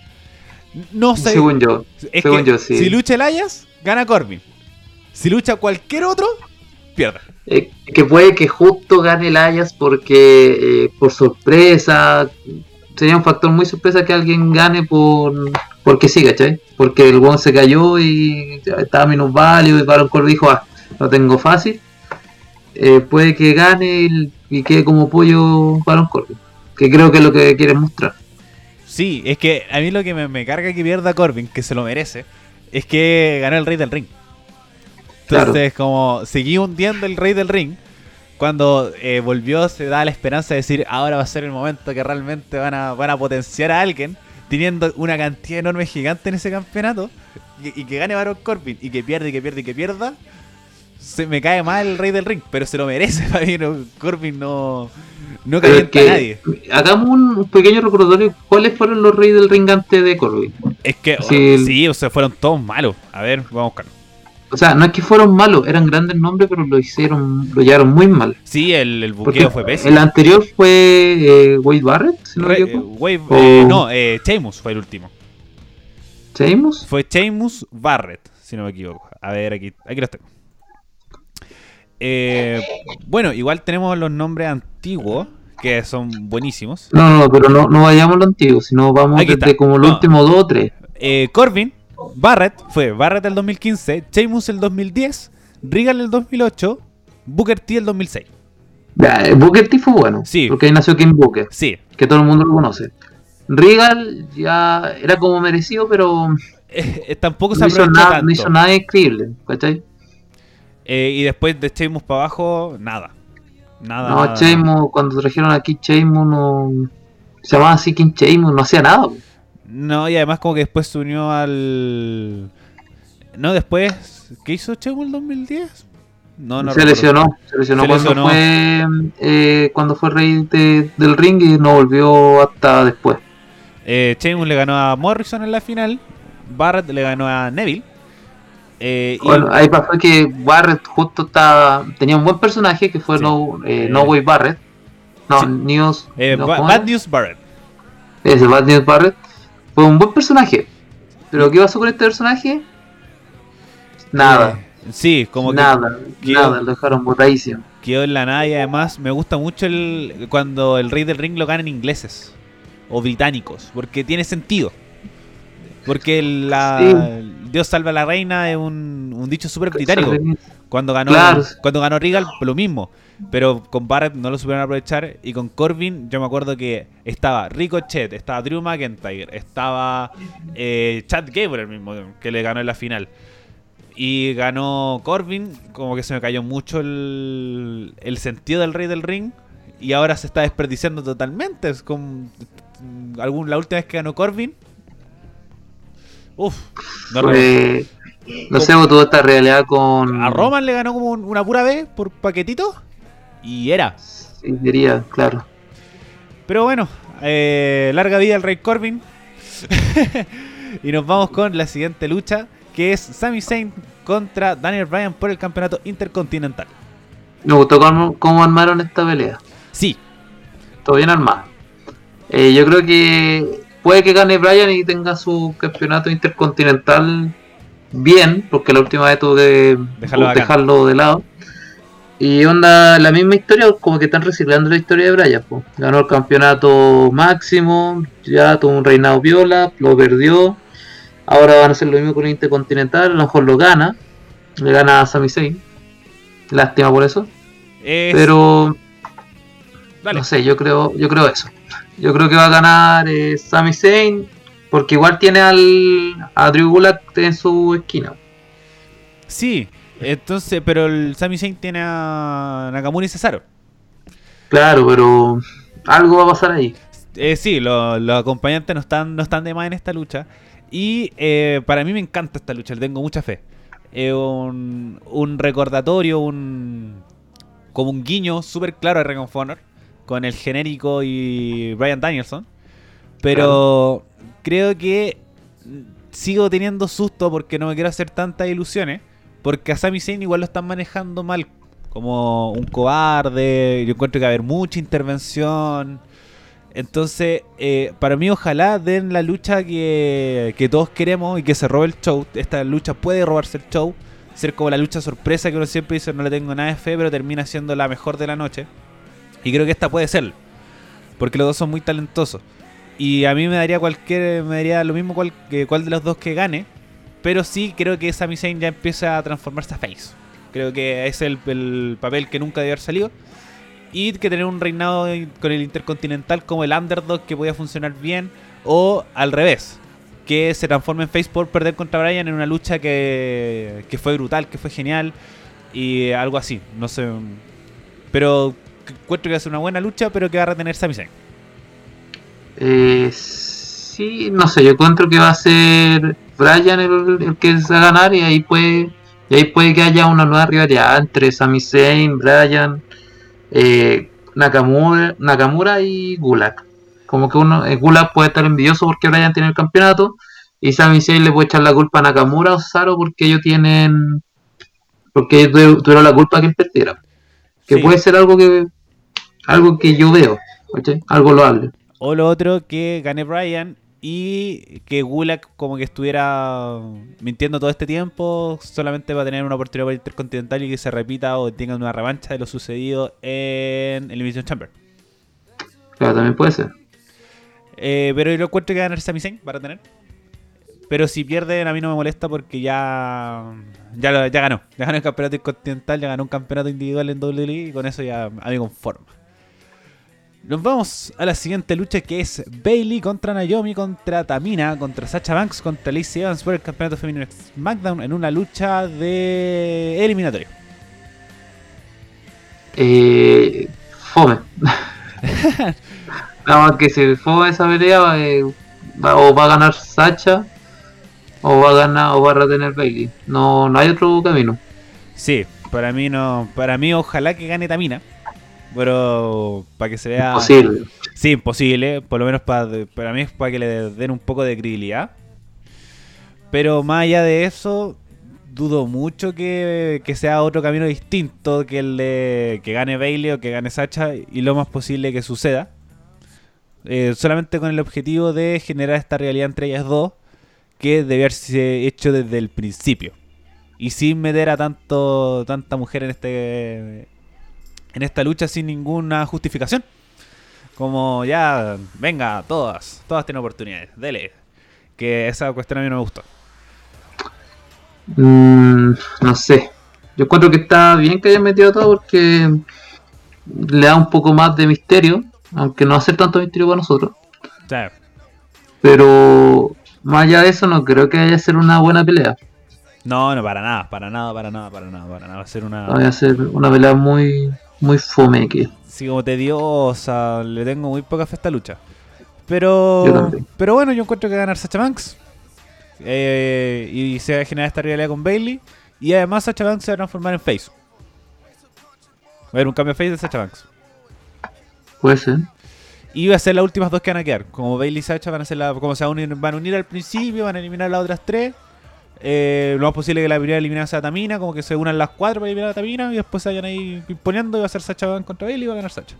No sé. Según yo. es según yo, sí. Si lucha Elias, gana Corbin. Si lucha cualquier otro, pierde. Eh, que puede que justo gane el Ayas porque eh, por sorpresa sería un factor muy sorpresa que alguien gane por porque sí, ¿cachai? Porque el weón se cayó y estaba minusválido y Baron Corbin dijo, ah, lo tengo fácil. Eh, puede que gane y quede como pollo Baron Corbin. Que creo que es lo que quieren mostrar. Sí, es que a mí lo que me, me carga que pierda Corbin, que se lo merece, es que ganó el Rey del Ring. Entonces, como seguí hundiendo el Rey del Ring, cuando eh, volvió se da la esperanza de decir, ahora va a ser el momento que realmente van a, van a potenciar a alguien, teniendo una cantidad enorme gigante en ese campeonato, y, y que gane Baron Corbin, y que pierda, y que pierda, y que pierda, se me cae mal el Rey del Ring, pero se lo merece, para mí no- Corbin no, no calienta a nadie. hagamos un, pequeño recordatorio. ¿Cuáles fueron los reyes del ring antes de Corbin? Es que, Sí, sí, el- o sea, fueron todos malos. A ver, vamos a buscar. O sea, no es que fueron malos, eran grandes nombres, pero lo hicieron, lo llevaron muy mal. Sí, el, el buqueo fue pésimo. el anterior fue eh, Wade Barrett, si no me equivoco. eh, O- eh, no, eh, Sheamus fue el último. Sheamus. Fue Sheamus Barrett, si no me equivoco. A ver, aquí, aquí los tengo. Eh, bueno, igual tenemos los nombres antiguos, que son buenísimos. No, no, pero no, no vayamos lo antiguo, sino vamos desde como los No. últimos dos o tres. Eh, Corbin, Barrett, fue Barrett el 2015, Sheamus el 2010, Regal el 2008, Booker T el 2006. Ya, eh, Booker T fue bueno, Sí. porque ahí nació King Booker, Sí, que todo el mundo lo conoce. Regal ya era como merecido, pero eh, eh, tampoco se no hizo, nada, tanto. no hizo nada increíble, ¿cachai? Eh, y después de Sheamus para abajo, nada. Nada. No. Sheamus, cuando trajeron aquí Sheamus, no. Se llamaba así King Sheamus, no hacía nada. No, y además como que después se unió al... No, después... ¿Qué hizo Sheamus el 2010? No, no se lesionó, se lesionó Se cuando lesionó. fue eh, cuando fue rey de- del ring y no volvió hasta después. Eh, Sheamus le ganó a Morrison en la final. Barrett le ganó a Neville. Eh, y- Bueno, ahí pasó que Barrett justo estaba tenía un buen personaje que fue Sí. No, eh, Eh, no Way Barrett. No, sí. News. eh, no, Ba- ¿cómo Bad? News Barrett. Ese Bad News Barrett fue un buen personaje. Pero ¿qué pasó con este personaje? Nada, Eh, sí, como que nada, nada, lo dejaron botadísimo. quedó en la nada y además me gusta mucho el cuando el Rey del Ring lo ganan ingleses o británicos, porque tiene sentido. Porque la Dios salva a la reina es un, un dicho súper británico. Cuando ganó Claro. cuando ganó Regal lo mismo, pero con Barrett no lo supieron aprovechar y con Corbin yo me acuerdo que estaba Ricochet, estaba Drew McIntyre, estaba eh, Chad Gable mismo que le ganó en la final. Y ganó Corbin, como que se me cayó mucho el, el sentido del Rey del Ring. Y ahora se está desperdiciando totalmente. Es como algún, la última vez que ganó Corbin. Uf, no. Fue- no sé, tuvo esta realidad con. A Roman le ganó como un- una pura vez por paquetito. Y era. Sí, diría, claro. Pero bueno, eh, larga vida al Rey Corbin. Y nos vamos con la siguiente lucha, que es Sami Zayn contra Daniel Bryan por el campeonato intercontinental. Me gustó cómo, cómo armaron esta pelea. Sí, Todo bien armado. Eh, yo creo que puede que gane Bryan y tenga su campeonato intercontinental bien, porque la última vez tuvo que Dejarlo de lado. Y onda, la misma historia, como que están reciclando la historia de Bryan. po. Ganó el campeonato máximo, ya tuvo un reinado viola, lo perdió. Ahora van a hacer lo mismo con el Intercontinental, a lo mejor lo gana. Le gana a Sami Zayn. Lástima por eso. es... Pero Dale. no sé, yo creo, yo creo eso. Yo creo que va a ganar eh, Sami Zayn porque igual tiene al a Drew Gulak en su esquina. Sí, entonces, pero el Sami Zayn tiene a Nakamura y Cesaro. Claro, pero algo va a pasar ahí. Eh, sí, lo- los acompañantes no están, no están de más en esta lucha. Y eh, para mí me encanta esta lucha, le tengo mucha fe. Es un, un recordatorio, un como un guiño súper claro a Ring con el genérico y Brian Danielson. Pero creo que sigo teniendo susto porque no me quiero hacer tantas ilusiones. Porque a Sami Zayn igual lo están manejando mal. Como un cobarde. Yo encuentro que va a haber mucha intervención. Entonces, eh, para mí, ojalá den la lucha que, que todos queremos y que se robe el show. Esta lucha puede robarse el show. Ser como la lucha sorpresa que uno siempre dice, no le tengo nada de fe, pero termina siendo la mejor de la noche. Y creo que esta puede ser. Porque los dos son muy talentosos. Y a mí me daría cualquier. Me daría lo mismo cual, que cuál de los dos que gane. Pero sí creo que Sami Zayn ya empieza a transformarse a face. Creo que es el, el papel que nunca debió haber salido. Y que tener un reinado con el Intercontinental como el underdog que podía funcionar bien. O al revés. Que se transforme en face por perder contra Bryan en una lucha que, que fue brutal, que fue genial. Y algo así. No sé. Pero encuentro que va a ser una buena lucha, pero que va a retener Sami Zayn. Eh, sí, no sé, yo encuentro que va a ser Bryan el, el que se va a ganar y ahí puede y ahí puede que haya una nueva rivalidad entre Sami Zayn, Bryan, eh, Nakamura, Nakamura y Gulak. Como que uno, eh, Gulak puede estar envidioso porque Bryan tiene el campeonato y Sami Zayn le puede echar la culpa a Nakamura o Saro porque ellos tienen porque ellos tu- tuvieron la culpa que él perdiera. Que Sí. puede ser algo que algo que yo veo, algo loable. O lo otro, que gane Bryan y que Gulak como que estuviera mintiendo todo este tiempo solamente va a tener una oportunidad para el Intercontinental y que se repita o tenga una revancha de lo sucedido en Elimination Chamber. Claro, también puede ser. Eh, pero yo lo encuentro que ganar Sami Zayn para tener. Pero si pierden a mí no me molesta porque ya ya, lo- ya ganó. Ya ganó el campeonato intercontinental, ya ganó un campeonato individual en WWE y con eso ya a mí conforma. Nos vamos a la siguiente lucha que es Bailey contra Naomi, contra Tamina, contra Sacha Banks, contra Lacey Evans por el campeonato femenino de SmackDown en una lucha de eliminatorio. Eh, fome. Nada más que si fome esa pelea, eh, va- o va a ganar Sacha, o va a ganar, o va a retener Bailey. No, no hay otro camino. Sí, para mí no, para mí ojalá que gane Tamina, pero para que se vea Posible. Sí, imposible. Por lo menos para, para mí es para que le den un poco de credibilidad. Pero más allá de eso, dudo mucho que, que sea otro camino distinto que el de que gane Bailey o que gane Sacha y lo más posible que suceda. Eh, solamente con el objetivo de generar esta realidad entre ellas dos que debe haberse hecho desde el principio. Y sin meter a tanto tanta mujer en este en esta lucha sin ninguna justificación. Como ya, venga, todas, todas tienen oportunidades, dele. Que esa cuestión a mí no me gustó. Mm, no sé. Yo encuentro que está bien que hayan metido todo porque le da un poco más de misterio, aunque no hace tanto misterio para nosotros. Pero más allá de eso, no creo que vaya a ser una buena pelea. no, no, para nada, para nada, para nada, para nada, para nada. Va a ser una. Vaya a ser una pelea muy, muy fome que. Sí, como tediosa, le tengo muy poca fe a esta lucha. Pero, pero bueno, yo encuentro que ganar Sacha Banks. Eh, y se va a generar esta rivalidad con Bailey. Y además Sacha Banks se va a transformar en face. Va a haber un cambio de face de Sacha Banks. Puede ser. Y va a ser las últimas dos que van a quedar. Como Bailey y Sacha van a ser la, como se van a unir, van a unir al principio, van a eliminar las otras tres. Eh, lo más posible que la primera eliminada sea Tamina, como que se unan las cuatro para eliminar a Tamina y después se vayan ahí imponiendo y va a ser Sacha Banks contra Bailey y va a ganar Sacha.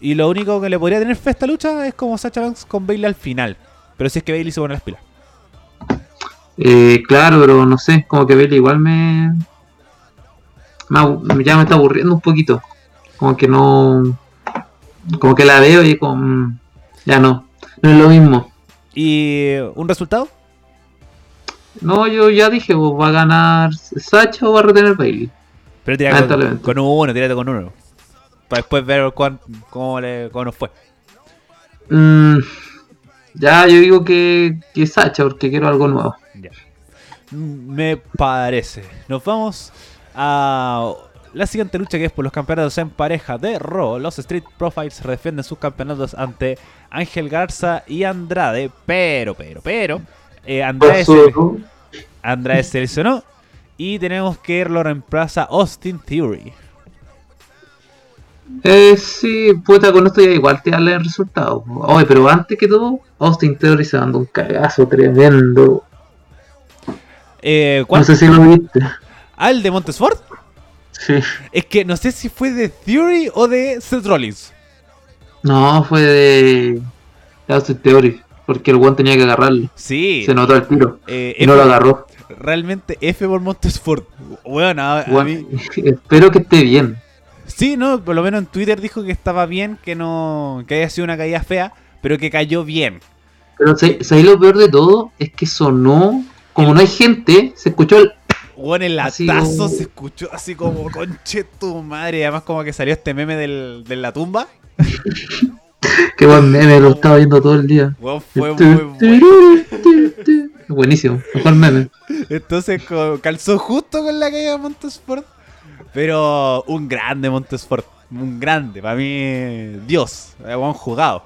Y lo único que le podría tener fe a esta lucha es como Sacha Banks con Bailey al final. Pero si es que Bailey se pone las pilas. Eh, claro, pero no sé, como que Bailey igual me, me ya me está aburriendo un poquito. Como que no. Como que la veo y con. Ya no. No es lo mismo. ¿Y un resultado? No, yo ya dije, pues, va a ganar Sacha o va a retener Bailey. Pero tira con, uno, tírate con uno. Para después ver cuán- cómo, le, cómo nos fue. Mm, ya, yo digo que, que Sacha, porque quiero algo nuevo. Ya. Me parece. Nos vamos a la siguiente lucha que es por los campeonatos en pareja de Raw. Los Street Profits defienden sus campeonatos ante Ángel Garza y Andrade. Pero, pero, pero. Eh, Andrade, se, Andrade se lesionó. Y tenemos que lo reemplaza Austin Theory. Eh, sí, puta, con esto ya igual te darle el resultado. Oye, pero antes que todo, Austin Theory se mandó un cagazo tremendo. Eh, No sé si lo viste. ¿Ah, el de Montesford? Sí. Es que no sé si fue de Theory o de Seth Rollins. No, fue de, de Austin Theory, porque el one tenía que agarrarlo. Sí. Se notó el tiro eh, y no F- lo agarró. realmente F por Montesford. Bueno, a, a mí- espero que esté bien. Sí, no, por lo menos en Twitter dijo que estaba bien, que no. que haya sido una caída fea, pero que cayó bien. Pero ¿sabes sabes lo peor de todo? Es que sonó, como no hay gente, se escuchó el... Bueno, el latazo se escuchó así como conche tu madre. y Además, como que salió este meme del, de la tumba. Qué buen meme, lo estaba viendo todo el día. Weón, fue muy bueno. Buenísimo, mejor meme. Entonces calzó justo con la caída de Montesport. Pero un grande Montesport. Un grande. Para mí, Dios. eh, Buen jugado.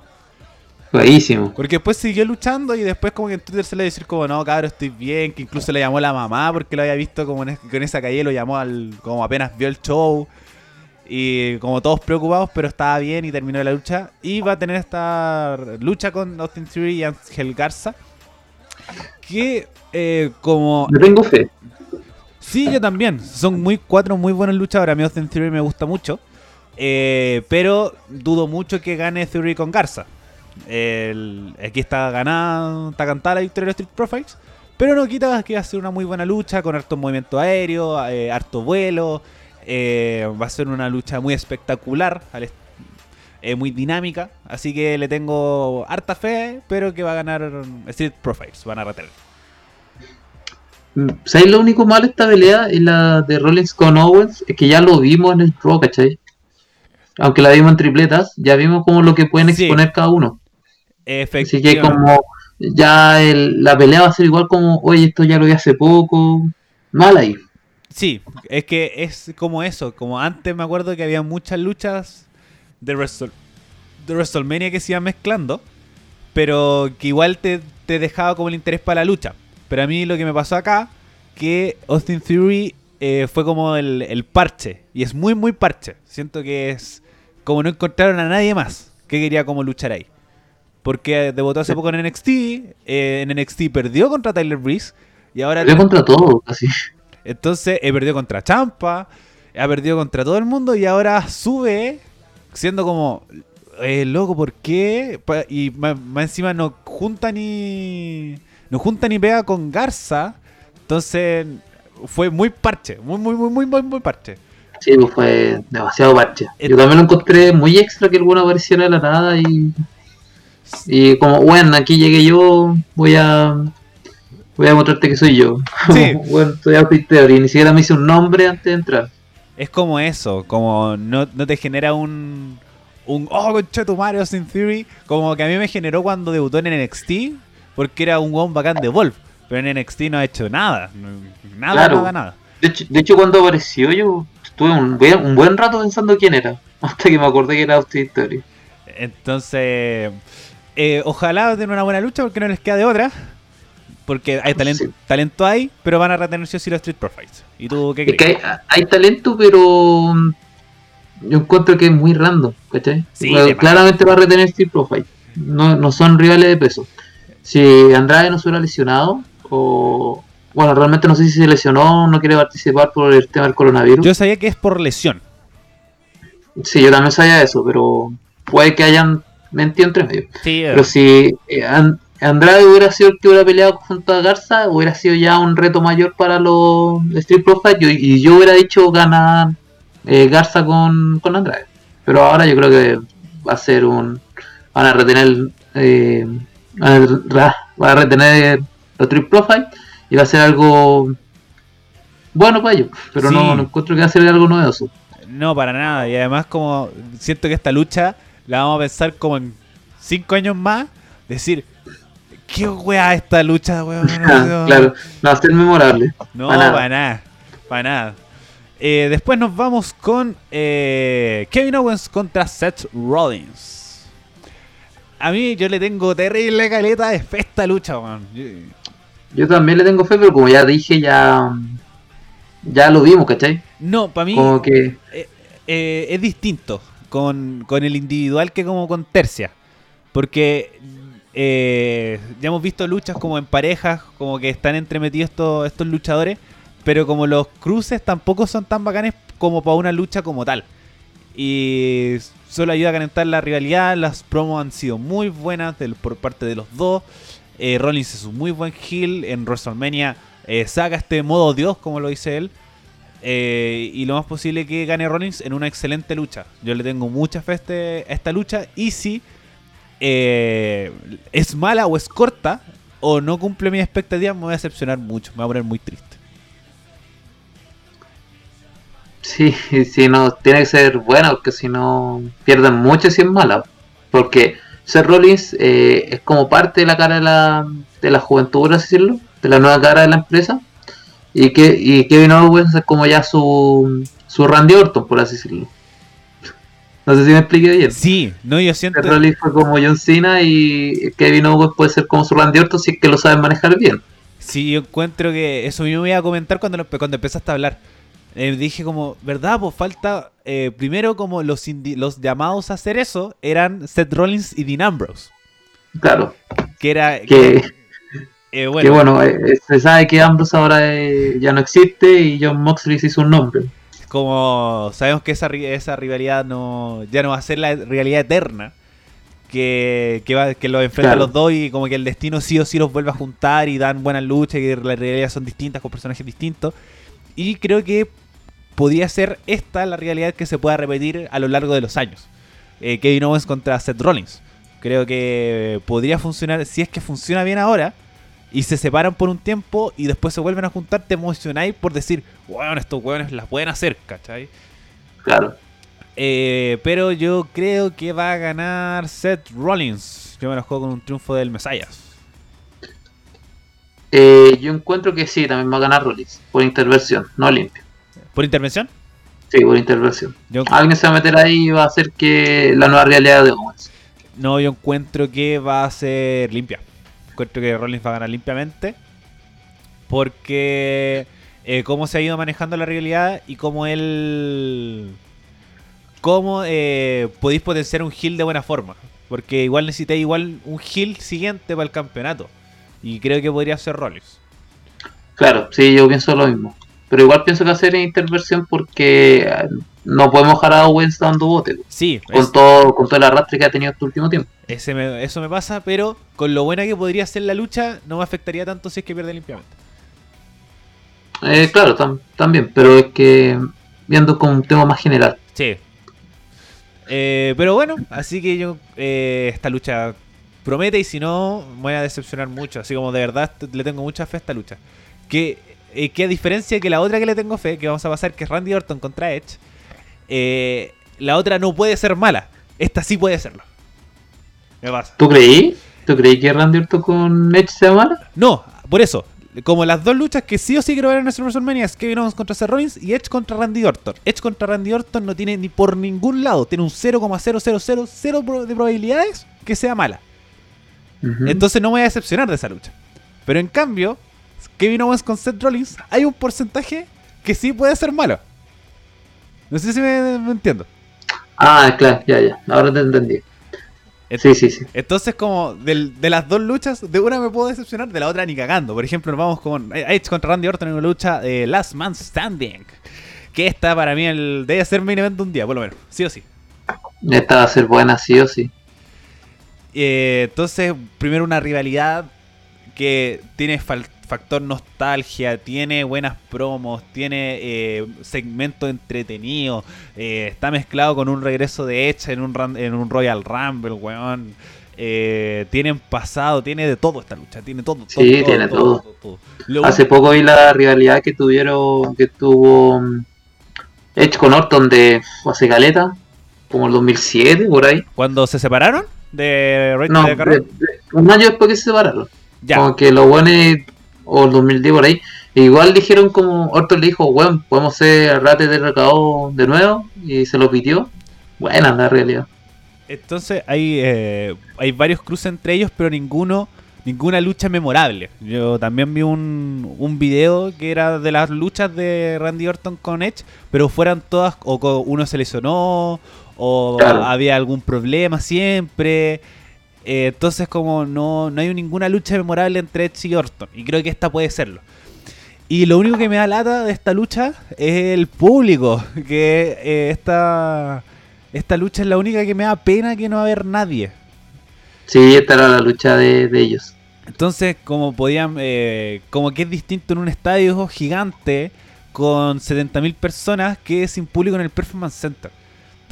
Buenísimo. Porque después siguió luchando y después como que en Twitter se le decir como no, cabrón, estoy bien, que incluso le llamó la mamá porque lo había visto como en esa calle, lo llamó al como apenas vio el show y como todos preocupados, pero estaba bien y terminó la lucha y va a tener esta lucha con Austin Theory y Ángel Garza que eh, como Yo tengo fe. Sí, yo también. Son muy cuatro muy buenos luchadores. A mí Austin Theory me gusta mucho. Eh, pero dudo mucho que gane Theory con Garza. El- aquí está ganada, está cantada la victoria de los Street Profits. Pero no quita que va a ser una muy buena lucha con harto movimiento aéreo, eh, harto vuelo. Eh, va a ser una lucha muy espectacular, eh, muy dinámica. Así que le tengo harta fe, pero que va a ganar Street Profits. Van a retener. ¿Sabes lo único malo de esta pelea? Es la de Rollins con Owens. Es que ya lo vimos en el Pro, ¿cachai? Aunque la vimos en tripletas, ya vimos como lo que pueden Sí. exponer cada uno. Así que como ya el- la pelea va a ser igual como, oye, esto ya lo vi hace poco. Mal ahí. Sí, es que es como eso, como antes me acuerdo que había muchas luchas de, Wrestle- de WrestleMania que se iban mezclando, pero que igual te, te dejaba como el interés para la lucha. Pero a mí lo que me pasó acá, que Austin Theory eh, fue como el, el parche, y es muy, muy parche. Siento que es como no encontraron a nadie más que quería como luchar ahí. Porque debutó hace poco en NXT, eh, en NXT perdió contra Tyler Breeze, y ahora... Peleó contra todo, casi. Entonces, he perdido contra Champa, ha perdido contra todo el mundo y ahora sube siendo como, eh, loco, ¿por qué? Y más, más encima no junta ni. No junta ni pega con Garza. Entonces, fue muy parche, muy, muy, muy, muy, muy, muy parche. Sí, pues fue demasiado parche. Yo también lo encontré muy extra que bueno apareciera de la nada y. Y como, bueno, aquí llegué yo, voy a. Voy a mostrarte que soy yo. Sí. bueno, soy Outfit Theory, ni siquiera me hice un nombre antes de entrar. Es como eso, como no, no te genera un. Un. Oh, concha tu madre, Austin Theory. Como que a mí me generó cuando debutó en NXT, porque era un one bacán de Wolf. Pero en NXT no ha hecho nada. Nada, Claro. nada, nada. De hecho, de hecho cuando apareció yo estuve un buen, un buen rato pensando quién era. Hasta que me acordé que era Outfit Theory. Entonces, eh, ojalá den una buena lucha porque no les queda de otra. Porque hay talento, Sí. talento hay, pero van a retener sí los Street Profits. ¿Y tú qué Es crees? que hay, hay talento, pero. yo encuentro que es muy random, ¿cachai? Sí, Bueno, claramente va a retener Street Profile. No, no son rivales de peso. Si Andrade no se hubiera lesionado, o. Bueno, realmente no sé si se lesionó o no quiere participar por el tema del coronavirus. Yo sabía que es por lesión. Sí, yo también sabía eso, pero puede que hayan mentido entre medio. Sí, Pero si eh, An- Andrade hubiera sido el que hubiera peleado junto a Garza, hubiera sido ya un reto mayor para los Street Profile y, yo hubiera dicho ganar eh, Garza con, con Andrade. Pero ahora yo creo que va a ser un. Van a retener. Eh, van, a, ra- van a retener los Street Profile y va a ser algo bueno para ellos. Pero Sí. no, no encuentro que va a ser algo novedoso. No, para nada. Y además como siento que esta lucha la vamos a pensar como en cinco años más. Decir, ¿qué weá esta lucha, weón? No, claro, no va a ser memorable. No, nada. para nada. Para nada. Eh, después nos vamos con eh, Kevin Owens contra Seth Rollins. A mí yo le tengo terrible caleta de fe esta lucha, weón. Yo- Yo también le tengo fe, pero como ya dije, ya. Ya lo vimos, ¿cachai? No, para mí Como que. eh, es distinto con, con el individual que como con tercia. Porque eh, ya hemos visto luchas como en parejas, como que están entremetidos estos, estos luchadores, pero como los cruces tampoco son tan bacanes como para una lucha como tal. Y solo ayuda a calentar la rivalidad, las promos han sido muy buenas por parte de los dos. Eh, Rollins es un muy buen heel en WrestleMania. eh, saca este modo Dios, como lo dice él. Y lo más posible que gane Rollins en una excelente lucha. Yo le tengo mucha fe a, este- esta lucha. Y si eh, es mala o es corta o no cumple mis expectativas, me voy a decepcionar mucho. Me voy a poner muy triste. Sí, sí, no, tiene que ser buena, porque si no pierden mucho si es mala. Porque Seth Rollins eh, es como parte de la cara de la, de la juventud, por así decirlo, de la nueva cara de la empresa. Y, que, y Kevin Owens es como ya su, su Randy Orton, por así decirlo. No sé si me expliqué bien. Sí, no, yo siento. Seth Rollins fue como John Cena y Kevin Owens puede ser como su Randy Orton si es que lo saben manejar bien. Sí, yo encuentro que eso mismo iba a comentar cuando, lo- cuando empezaste a hablar. Eh, dije como, ¿verdad? Pues falta, eh, primero como los, indi- los llamados a hacer eso eran Seth Rollins y Dean Ambrose. Claro, Que era... que, eh, que bueno, eh, se sabe que Ambrose ahora eh, ya no existe y John Moxley se hizo un nombre. Como sabemos que esa, esa rivalidad no ya no va a ser la rivalidad eterna que, que, va, que los enfrentan Claro. los dos y como que el destino sí o sí los vuelve a juntar y dan buenas luchas y las realidades son distintas con personajes distintos. Y creo que podría ser esta la realidad que se pueda repetir a lo largo de los años. Eh, Kevin Owens contra Seth Rollins. Creo que podría funcionar si es que funciona bien ahora y se separan por un tiempo y después se vuelven a juntar, te emocionáis por decir, bueno, estos hueones las pueden hacer, ¿cachai? Claro. Eh, pero yo creo que va a ganar Seth Rollins. Yo me lo juego con un triunfo del Messias. Eh, yo encuentro que sí, también va a ganar Rollins por intervención, no limpio. ¿Por intervención? Sí, por intervención. Yo, Alguien se va a meter ahí y va a hacer que la nueva realidad de Owens. no, yo encuentro que va a ser limpia. Encuentro que Rollins va a ganar limpiamente. Porque eh, cómo se ha ido manejando la realidad y cómo él... Cómo eh, podéis potenciar un heal de buena forma. Porque igual necesitáis igual un heal siguiente para el campeonato. Y creo que podría ser Rollins. Claro, sí, yo pienso lo mismo. Pero igual pienso que ser intervención porque no podemos dejar a Owens dando bote. Sí, Con es- todo, con todo el arrastre que ha tenido este último tiempo. Ese me- eso me pasa, pero con lo buena que podría ser la lucha, no me afectaría tanto si es que pierde limpiamente. Eh, claro, tam- también, pero es que viendo con un tema más general. Sí. Eh, pero bueno, así que yo eh, esta lucha promete y si no, me voy a decepcionar mucho. Así como de verdad le tengo mucha fe a esta lucha. Que, eh, que a diferencia que la otra que le tengo fe, que vamos a pasar, que es Randy Orton contra Edge, eh, la otra no puede ser mala. Esta sí puede serlo. Me pasa. ¿Tú creí? ¿Tú creí que Randy Orton con Edge sea mala? No, por eso. Como las dos luchas que sí o sí quiero ver en nuestro WrestleMania es Kevin Owens contra Seth Rollins y Edge contra Randy Orton. Edge contra Randy Orton no tiene ni por ningún lado, tiene un 0,0000 pro- de probabilidades que sea mala. Entonces no me voy a decepcionar de esa lucha. Pero en cambio, Kevin Owens con Seth Rollins, hay un porcentaje que sí puede ser malo. No sé si me, me entiendo. Ah, claro, ya, ya. Ahora te entendí. Sí, sí, sí. Entonces, como del- de las dos luchas, de una me puedo decepcionar, de la otra ni cagando. Por ejemplo, nos vamos con Edge contra Randy Orton en una lucha de Last Man Standing. Que esta para mí el, debe ser main event de un día, por lo menos. Sí o sí. Esta va a ser buena, sí o sí. Eh, entonces, primero una rivalidad que tiene fal- factor nostalgia, tiene buenas promos, tiene eh, segmentos entretenidos, eh, está mezclado con un regreso de Edge en un, en un Royal Rumble, weón. Eh, tienen pasado, tiene de todo esta lucha, tiene todo. todo, Sí, tiene todo. Hace poco vi la rivalidad que tuvieron, que tuvo mm, Edge con Orton de hace caleta, como el 2007, por ahí. Cuando se separaron de Rey No, de- de- un año después que se separaron. ya. Como que los buenos, o el 2010 por ahí, igual dijeron como, Orton le dijo, bueno, podemos ser rates de recado de nuevo, y se lo pidió. Buena la realidad. Entonces hay, eh, hay varios cruces entre ellos, pero ninguno, ninguna lucha memorable. Yo también vi un, un video que era de las luchas de Randy Orton con Edge, pero fueran todas, o uno se lesionó, o Claro. había algún problema siempre. Eh, entonces como no, no hay ninguna lucha memorable entre Edge y Orton, y creo que esta puede serlo. Y lo único que me da lata de esta lucha es el público, que eh, esta, esta lucha es la única que me da pena que no va a haber nadie. Sí, esta era la lucha de, de ellos. Entonces, como podían, eh, como que es distinto en un estadio gigante con 70.000 personas que sin público en el Performance Center.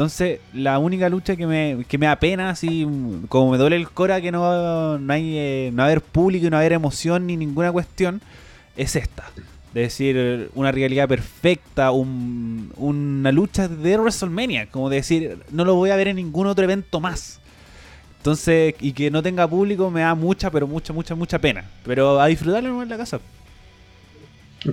Entonces, la única lucha que me, que me da pena, así como me duele el cora que no, no hay eh, no haber público y no haber emoción ni ninguna cuestión, es esta. Es decir, una realidad perfecta, un- una lucha de WrestleMania, como decir, no lo voy a ver en ningún otro evento más. Entonces, y que no tenga público me da mucha, pero mucha, mucha, mucha pena. Pero a disfrutarlo en la casa.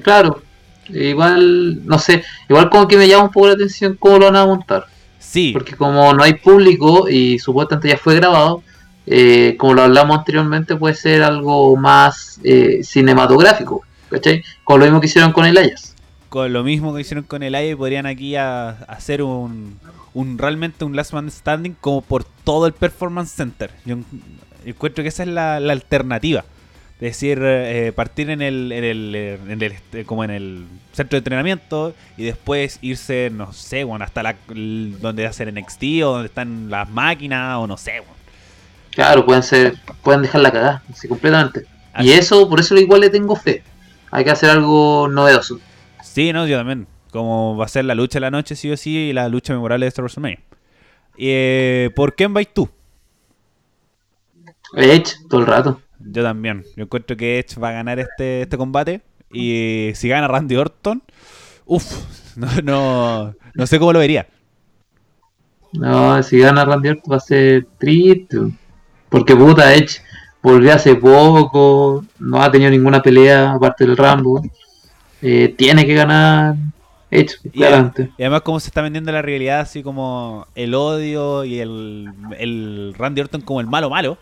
Claro, igual, no sé, igual como que me llama un poco la atención cómo lo van a montar. Sí, Porque como no hay público y supuestamente ya fue grabado, eh, como lo hablamos anteriormente, puede ser algo más eh, cinematográfico, ¿cachai? Con lo mismo que hicieron con el Ayas. con lo mismo que hicieron con el aire, podrían aquí a- hacer un, un realmente un Last Man Standing como por todo el Performance Center. Yo en- encuentro que esa es la, la alternativa. Decir, eh, partir en el, en el, eh, en el, este, como en el centro de entrenamiento y después irse, no sé, bueno, hasta la, el- donde hacen NXT o donde están las máquinas o no sé, bueno. Claro, pueden ser, pueden dejar la cagada, así completamente. Así- Y eso, por eso igual le tengo fe. Hay que hacer algo novedoso. Sí, no, yo también. Como va a ser la lucha de la noche, sí o sí, y la lucha memorable de este WrestleMania. Eh, ¿Por quién vais tú? Edge, todo el rato. Yo también. Yo encuentro que Edge va a ganar este, este combate. Y si gana Randy Orton, uff, no, no, no sé cómo lo vería. No, si gana Randy Orton va a ser triste. Porque puta, Edge volvió hace poco, no ha tenido ninguna pelea aparte del Rambo. Eh, tiene que ganar Edge, Y, claramente. y además como se está vendiendo la realidad así como el odio y el, el Randy Orton como el malo malo,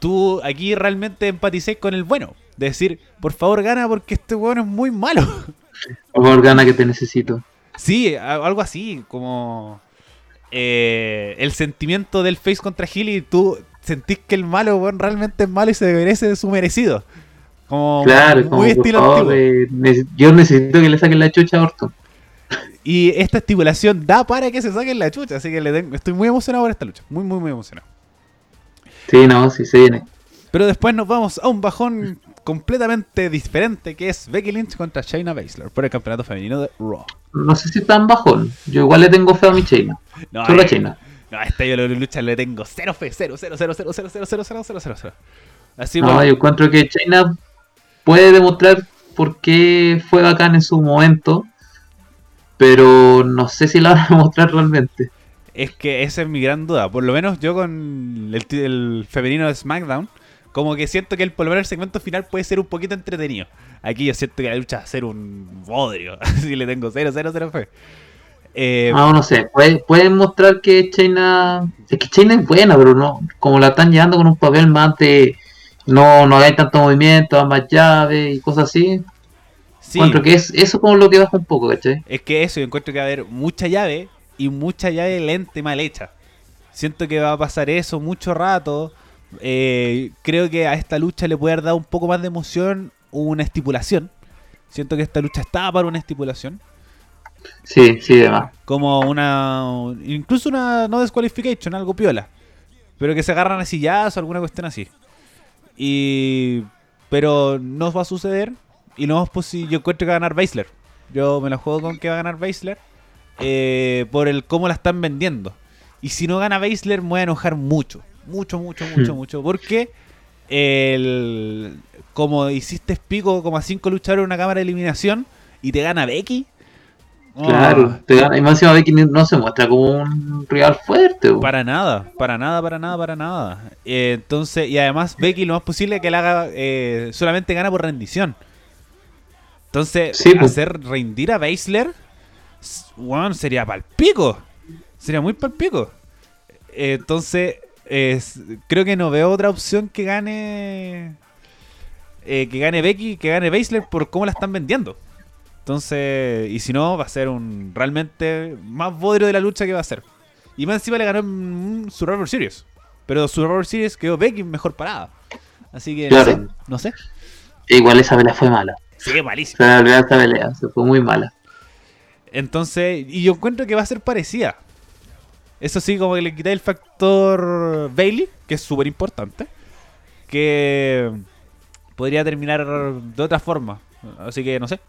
tú aquí realmente empaticé con el bueno. De decir, por favor gana porque este bueno es muy malo. Por favor, gana que te necesito. Sí, algo así, como eh, el sentimiento del face contra Hill y tú sentís que el malo weón, realmente es malo y se merece de su merecido. Como Claro, muy como, estilo favor, antiguo. eh, yo necesito que le saquen la chucha a Orton. Y esta estipulación da para que se saquen la chucha, así que le tengo- estoy muy emocionado por esta lucha, muy, muy, muy emocionado. Sí, no, sí se viene. Pero después nos vamos a un bajón completamente diferente que es Becky Lynch contra Shayna Baszler por el campeonato femenino de Raw. No sé si tan bajón. Yo igual le tengo fe a mi Chaina. No, Solo a eh, Chaina. no, a esta yo la lucha le tengo cero fe, cero, cero, cero, cero, cero, cero, cero, cero, cero, cero, cero. Así No, por- yo encuentro que Chaina puede demostrar por qué fue bacán en su momento. Pero no sé si la van a demostrar realmente. Es que esa es mi gran duda. Por lo menos yo con el, el femenino de SmackDown, como que siento que el, por lo menos el segmento final puede ser un poquito entretenido. Aquí yo siento que la lucha va a ser un bodrio. Así le tengo 0, 0, 0 fe. Eh, No, no sé. Puede- Pueden mostrar que Chaina. Es que Chaina es buena, pero no. Como la están llevando con un papel más de. No, no hagáis tanto movimiento, más llaves y cosas así. sí, Encuentro que es eso como lo que baja un poco, ¿cachai? es que eso, yo encuentro que va a haber mucha llave y mucha llave lente mal hecha. Siento que va a pasar eso mucho rato. Eh, creo que a esta lucha le puede haber dado un poco más de emoción una estipulación. Siento que esta lucha estaba para una estipulación. Sí, sí, demás. Como una. Incluso una no desqualification, algo piola. Pero que se agarran así ya o alguna cuestión así. Y. Pero no va a suceder. Y no es posible. Yo encuentro que va a ganar Baszler. Yo me la juego con que va a ganar Baszler. Eh, por el cómo la están vendiendo. Y si no gana Baszler, me voy a enojar mucho. Mucho, mucho, mucho, mucho. Porque el, como hiciste pico como a 5 luchadores en una cámara de eliminación y te gana Becky. Claro, te gana, y más encima Becky no se muestra como un rival fuerte. Para nada, para nada, para nada, para nada. Eh, entonces, y además Becky lo más posible que la haga eh, solamente gana por rendición. Entonces, hacer rendir a Baszler, bueno, sería palpico. Sería muy palpico. Entonces, creo que no veo otra opción que gane eh, que gane Becky, que gane Baszler por cómo la están vendiendo. Entonces, y si no, va a ser un realmente más bodrio de la lucha que va a ser. Y más encima le ganó un Survivor Series. Pero Survivor Series quedó Becky mejor parada. Así que no sé. No sé. Igual esa pelea fue mala. Sí, malísima. esa pelea se fue muy mala. Entonces, y yo encuentro que va a ser parecida. Eso sí, como que le quité el factor Bailey, que es súper importante. Que podría terminar de otra forma. Así que no sé.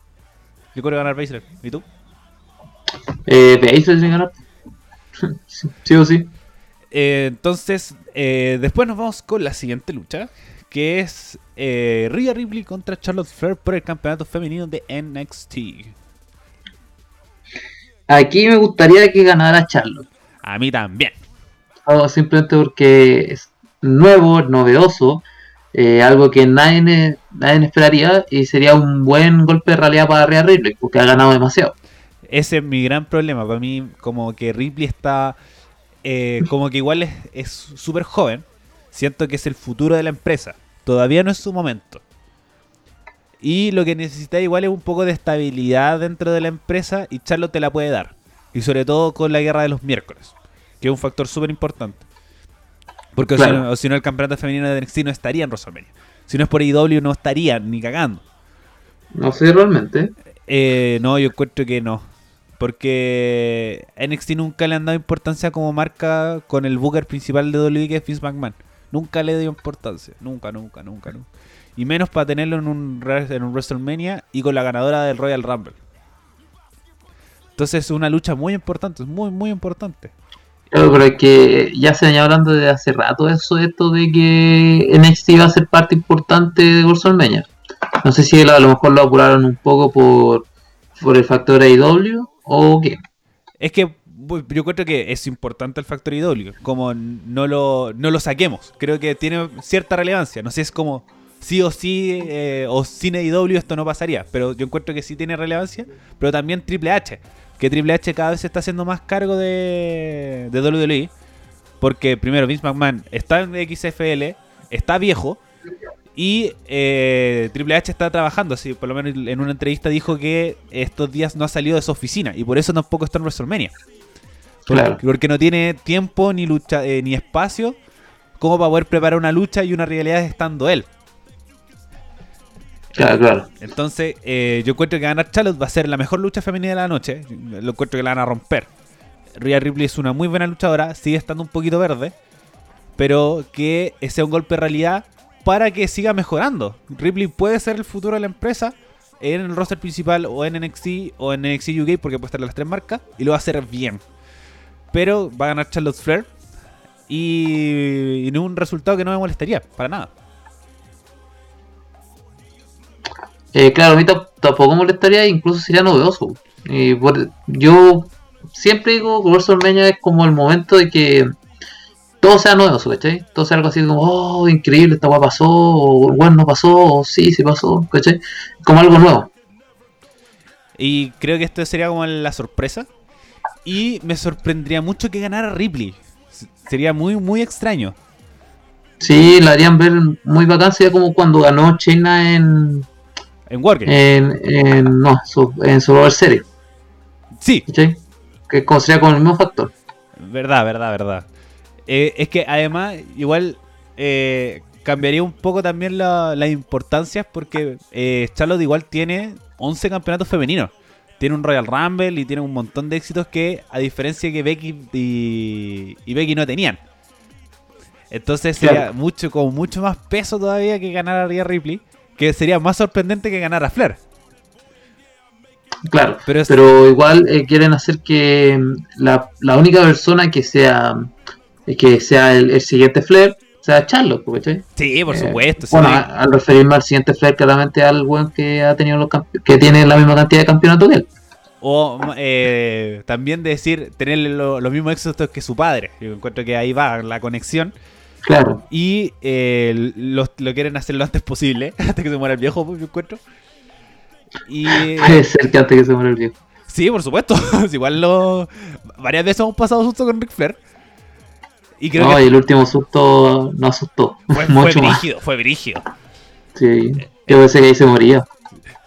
Yo creo ganar Baszler. ¿Y tú? Eh, Baszler sin ganar. sí o sí. Eh, entonces, eh, después nos vamos con la siguiente lucha. Que es eh, Rhea Ripley contra Charlotte Flair por el campeonato femenino de NXT. Aquí me gustaría que ganara Charlotte. A mí también. simplemente porque es nuevo, novedoso. Eh, algo que nadie, nadie esperaría y sería un buen golpe de realidad para Rhea Ripley, porque ha ganado demasiado. Ese es mi gran problema. Para mí, como que Ripley está. Eh, como que igual es súper joven. Siento que es el futuro de la empresa. Todavía no es su momento. Y lo que necesita igual es un poco de estabilidad dentro de la empresa y Charlotte te la puede dar. Y sobre todo con la guerra de los miércoles, que es un factor súper importante. Porque si, no, el campeonato femenino de NXT no estaría en WrestleMania. Si no es por IW no estaría ni cagando. No sé realmente. Eh, no, yo encuentro que no. Porque NXT nunca le han dado importancia como marca con el booker principal de WWE que es Vince McMahon. Nunca le dio importancia. Nunca, nunca, nunca, nunca. Y menos para tenerlo en un, en un WrestleMania y con la ganadora del Royal Rumble. Entonces es una lucha muy importante, es muy, muy importante. Claro, pero es que ya se venía hablando de hace rato eso, esto de que NXT iba a ser parte importante de WrestleMania. No sé si a lo mejor lo apuraron un poco por, por el factor AEW o qué. Es que yo creo que es importante el factor AEW, como no lo, no lo saquemos. Creo que tiene cierta relevancia. No sé, es como sí o sí, eh, o sin AEW esto no pasaría. Pero yo encuentro que sí tiene relevancia. Pero también Triple H que Triple H cada vez se está haciendo más cargo de, de WWE. Porque primero Vince McMahon está en XFL, está viejo. Y eh, Triple H está trabajando, así por lo menos en una entrevista dijo que estos días no ha salido de su oficina y por eso tampoco está en WrestleMania. Porque, no tiene tiempo ni lucha eh, ni espacio como para poder preparar una lucha y una realidad estando él. Claro, claro. Entonces, eh, yo encuentro que ganar Charlotte va a ser la mejor lucha femenina de la noche. Lo encuentro que la van a romper. Rhea Ripley es una muy buena luchadora, sigue estando un poquito verde, pero que sea un golpe de realidad para que siga mejorando. Ripley puede ser el futuro de la empresa en el roster principal o en NXT o en NXT UK porque puede estar en las tres marcas y lo va a hacer bien. Pero va a ganar Charlotte Flair y, en un resultado que no me molestaría para nada. Eh, claro, a mí tampoco molestaría, incluso sería novedoso. yo siempre digo que WrestleMania es como el momento de que todo sea novedoso, ¿cachai? Todo sea algo así como, oh, increíble, esta guay pasó, o bueno, no pasó, o sí, sí pasó, ¿cachai? Como algo nuevo. Y creo que esto sería como la sorpresa. Y me sorprendería mucho que ganara Ripley. Sería muy, muy extraño. Sí, la harían ver muy bacán, sería como cuando ganó China en, en Wargame. En, en, no, en Survivor Series. Sí. que sería con el mismo factor. Verdad, verdad, verdad. Eh, es que además, igual eh, cambiaría un poco también la- las importancias porque eh, Charlotte igual tiene 11 campeonatos femeninos. Tiene un Royal Rumble y tiene un montón de éxitos que, a diferencia que Becky y, y Becky no tenían. Entonces sería Claro. mucho, con mucho más peso todavía que ganar a Rhea Ripley, que sería más sorprendente que ganar a Flair. Claro, Pero pero, igual eh, quieren hacer que mm, la, la única persona que sea eh, que sea el, el siguiente Flair sea Charlotte, ¿cachai? Sí, por Eh, supuesto. sí. Bueno, a- al referirme al siguiente Flair, claramente al weón que ha tenido los que tiene la misma cantidad de campeonatos que él. O eh, también decir, tener lo- los mismos éxitos que su padre. Yo encuentro que ahí va la conexión. Claro. Y eh, lo, lo quieren hacer lo antes posible, antes que se muera el viejo, pues, yo encuentro. Y Puede ser que antes que se muera el viejo. sí, por supuesto. Igual lo. Varias veces hemos pasado susto con Ric Flair. Y creo No, que y el último susto no asustó. fue, fue mucho más. brígido, fue brígido. Sí. Yo pensé que ahí se moría.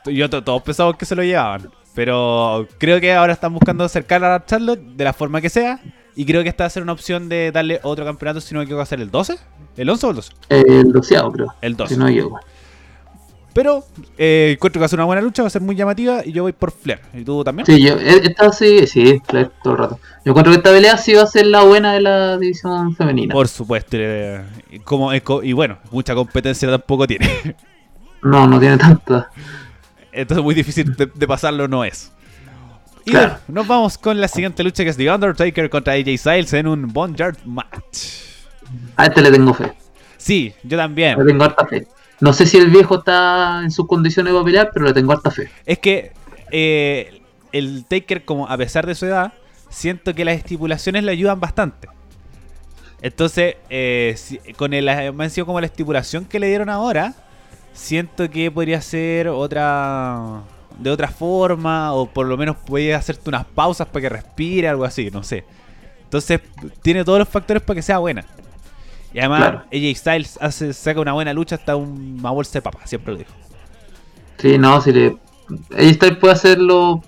Yo to- todos pensamos que se lo llevaban. Pero creo que ahora están buscando acercar a Charlotte de la forma que sea. Y creo que esta va a ser una opción de darle otro campeonato, si no me equivoco, a ser el 12. ¿El 11 o el 12? El doceavo, creo. El 12. Si no llego. Pero eh, encuentro que va a ser una buena lucha, va a ser muy llamativa. Y yo voy por Flair. ¿Y tú también? Sí, yo, eh, esta sí, sí, Flair todo el rato. Yo encuentro que esta pelea sí va a ser la buena de la división femenina. Por supuesto. eh, y como, co- y bueno, mucha competencia tampoco tiene. No, no tiene tanta. Entonces muy difícil de, de pasarlo no es. Y Claro. bueno, nos vamos con la siguiente lucha que es The Undertaker contra AJ Styles en un Boneyard match. A este le tengo fe. Sí, yo también. Le tengo harta fe. No sé si el viejo está en sus condiciones para pelear, pero le tengo harta fe. Es que eh, el Taker, como a pesar de su edad, siento que las estipulaciones le ayudan bastante. Entonces, eh, si- con el me han sido como la estipulación que le dieron ahora, siento que podría ser otra de otra forma o por lo menos puede hacerte unas pausas para que respire, algo así, no sé. Entonces, tiene todos los factores para que sea buena. Y además, Claro. AJ Styles hace, saca una buena lucha hasta un- una bolsa de papa, siempre lo digo. Sí, no, si le. Ahí está, puede hacerlo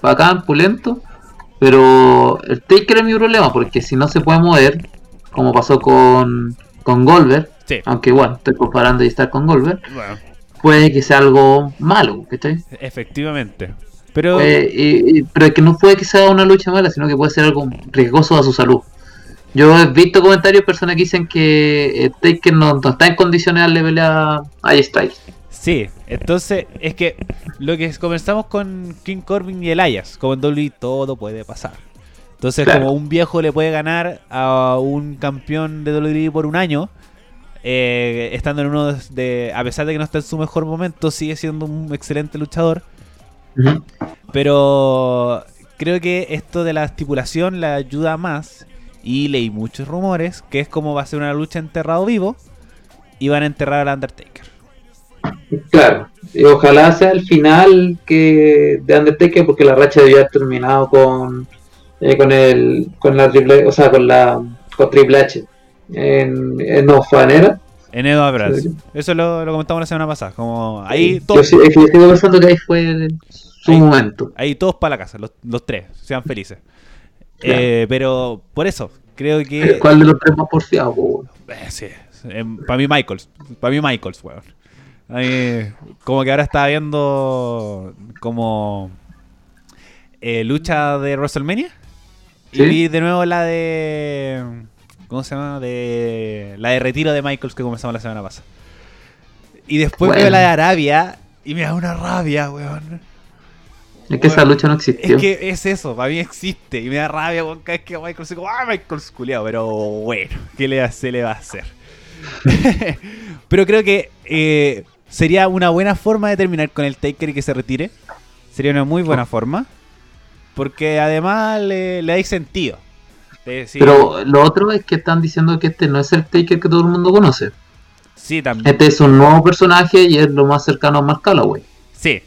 bacán, pulento. Pero el Taker es mi problema, porque si no se puede mover, como pasó con, con Goldberg, Sí, aunque igual estoy comparando y estar con Goldberg, bueno. Puede que sea algo malo, ¿cachai? Efectivamente. Pero Eh, pero es que no puede que sea una lucha mala, sino que puede ser algo riesgoso a su salud. Yo he visto comentarios de personas que dicen que eh, Taker no, no está en condiciones de darle a Styles. sí, entonces es que lo que comenzamos con King Corbin y Elias, como en WWE todo puede pasar. Entonces, Claro. como un viejo le puede ganar a un campeón de WWE por un año, eh, estando en uno de. A pesar de que no está en su mejor momento, sigue siendo un excelente luchador. Pero creo que esto de la estipulación le ayuda más. Y leí muchos rumores que es como va a ser una lucha enterrado vivo. Y van a enterrar al Undertaker. Claro, y ojalá sea el final que de Undertaker porque la racha debía haber terminado con eh, con el con la triple, o sea, con la con Triple H en, en no Fanera. En Edo Abras. Eso lo, lo comentamos la semana pasada. Como ahí Yo todos, es que yo sigo pensando que ahí fue su Ahí. momento. ahí todos para la casa, los, los tres, sean felices. Claro. Eh, pero por eso, creo que. ¿Cuál de los tres más porfiados? po, weón? Eh, sí, para mí Michaels. Para mí Michaels, weón. Como que ahora estaba viendo como eh, lucha de WrestleMania. Y ¿Sí? vi de nuevo la de... ¿Cómo se llama? De la de retiro de Michaels que comenzamos la semana pasada. Y después Bueno. veo la de Arabia y me da una rabia, weón. Es que esa lucha no existió. Es que es eso, para mí existe. Y me da rabia weón, cada vez que Michael se como, ¡ah, Michael es culiao! Pero bueno, ¿qué le, se le va a hacer? Pero creo que eh, sería una buena forma de terminar con el Taker y que se retire. Sería una muy buena forma. Porque además le, le da sentido. Decir, Pero lo otro es que están diciendo que este no es el Taker que todo el mundo conoce. sí, también. Este es un nuevo personaje y es lo más cercano a Mark Calloway. Sí,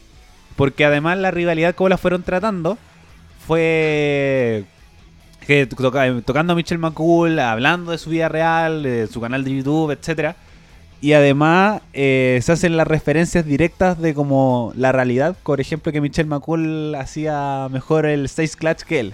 porque además la rivalidad como la fueron tratando fue que toca- tocando a Michelle McCool, hablando de su vida real, de su canal de YouTube, etcétera. Y además eh, se hacen las referencias directas de como la realidad, por ejemplo que Michelle McCool hacía mejor el Stage Clutch que él.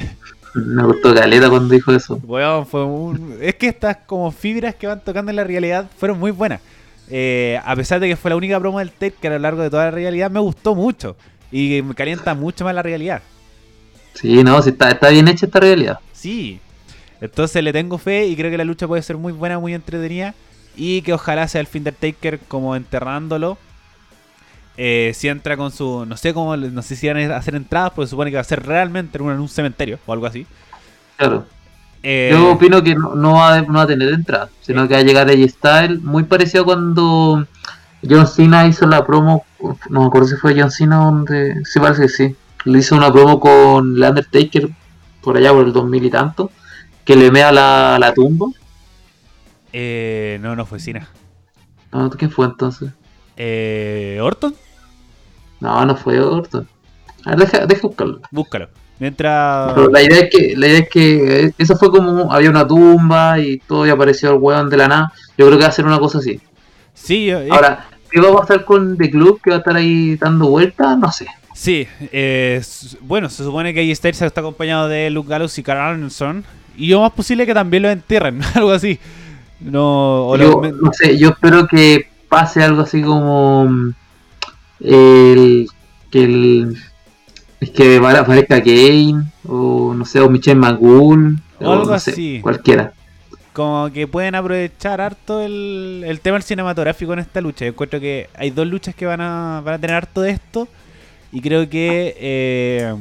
Me gustó Caleta cuando dijo eso. Weón, fue un... Es que estas como fibras que van tocando en la realidad fueron muy buenas. Eh, a pesar de que fue la única promo del tape que a lo largo de toda la realidad me gustó mucho. Y me calienta mucho más la realidad. Sí, no, sí está, está bien hecha esta realidad. Sí. Entonces le tengo fe y creo que la lucha puede ser muy buena, muy entretenida. Y que ojalá sea el fin del Taker como enterrándolo. Eh, si entra con su. No sé cómo. No sé si van a hacer entradas, porque supone que va a ser realmente en un, en un cementerio o algo así. Claro. Eh, Yo opino que no, no va, a, no va a tener entrada, sino que va a llegar a Style, muy parecido a cuando John Cena hizo la promo, no me acuerdo si fue John Cena donde, sí parece que sí, le hizo una promo con el Undertaker por allá por el 2000 y tanto, que le mea la, la tumba. eh, no, no fue Cena. No, ¿quién fue entonces? Eh, ¿Orton? No, no fue Orton. A ver, deja, deja buscarlo. Búscalo. Mientras. Pero la idea es que, la idea es que eh, eso fue como había una tumba y todo y apareció el weón de la nada. Yo creo que va a ser una cosa así. Sí, eh, Ahora, ¿qué va a pasar con The Club? ¿Que va a estar ahí dando vueltas? No sé. Sí, eh, bueno, se supone que AJ Styles está acompañado de Luke Gallows y Carl Anderson. Y lo más posible que también lo entierren, algo así. No, o lo- Yo, me- no sé, yo espero que pase algo así como mm, el que el es que aparezca Kane o no sé o Michelle McGool O algo no sé, así. cualquiera como que pueden aprovechar harto el, el tema del cinematográfico en esta lucha. Yo encuentro que hay dos luchas que van a, van a tener harto de esto. Y creo que eh,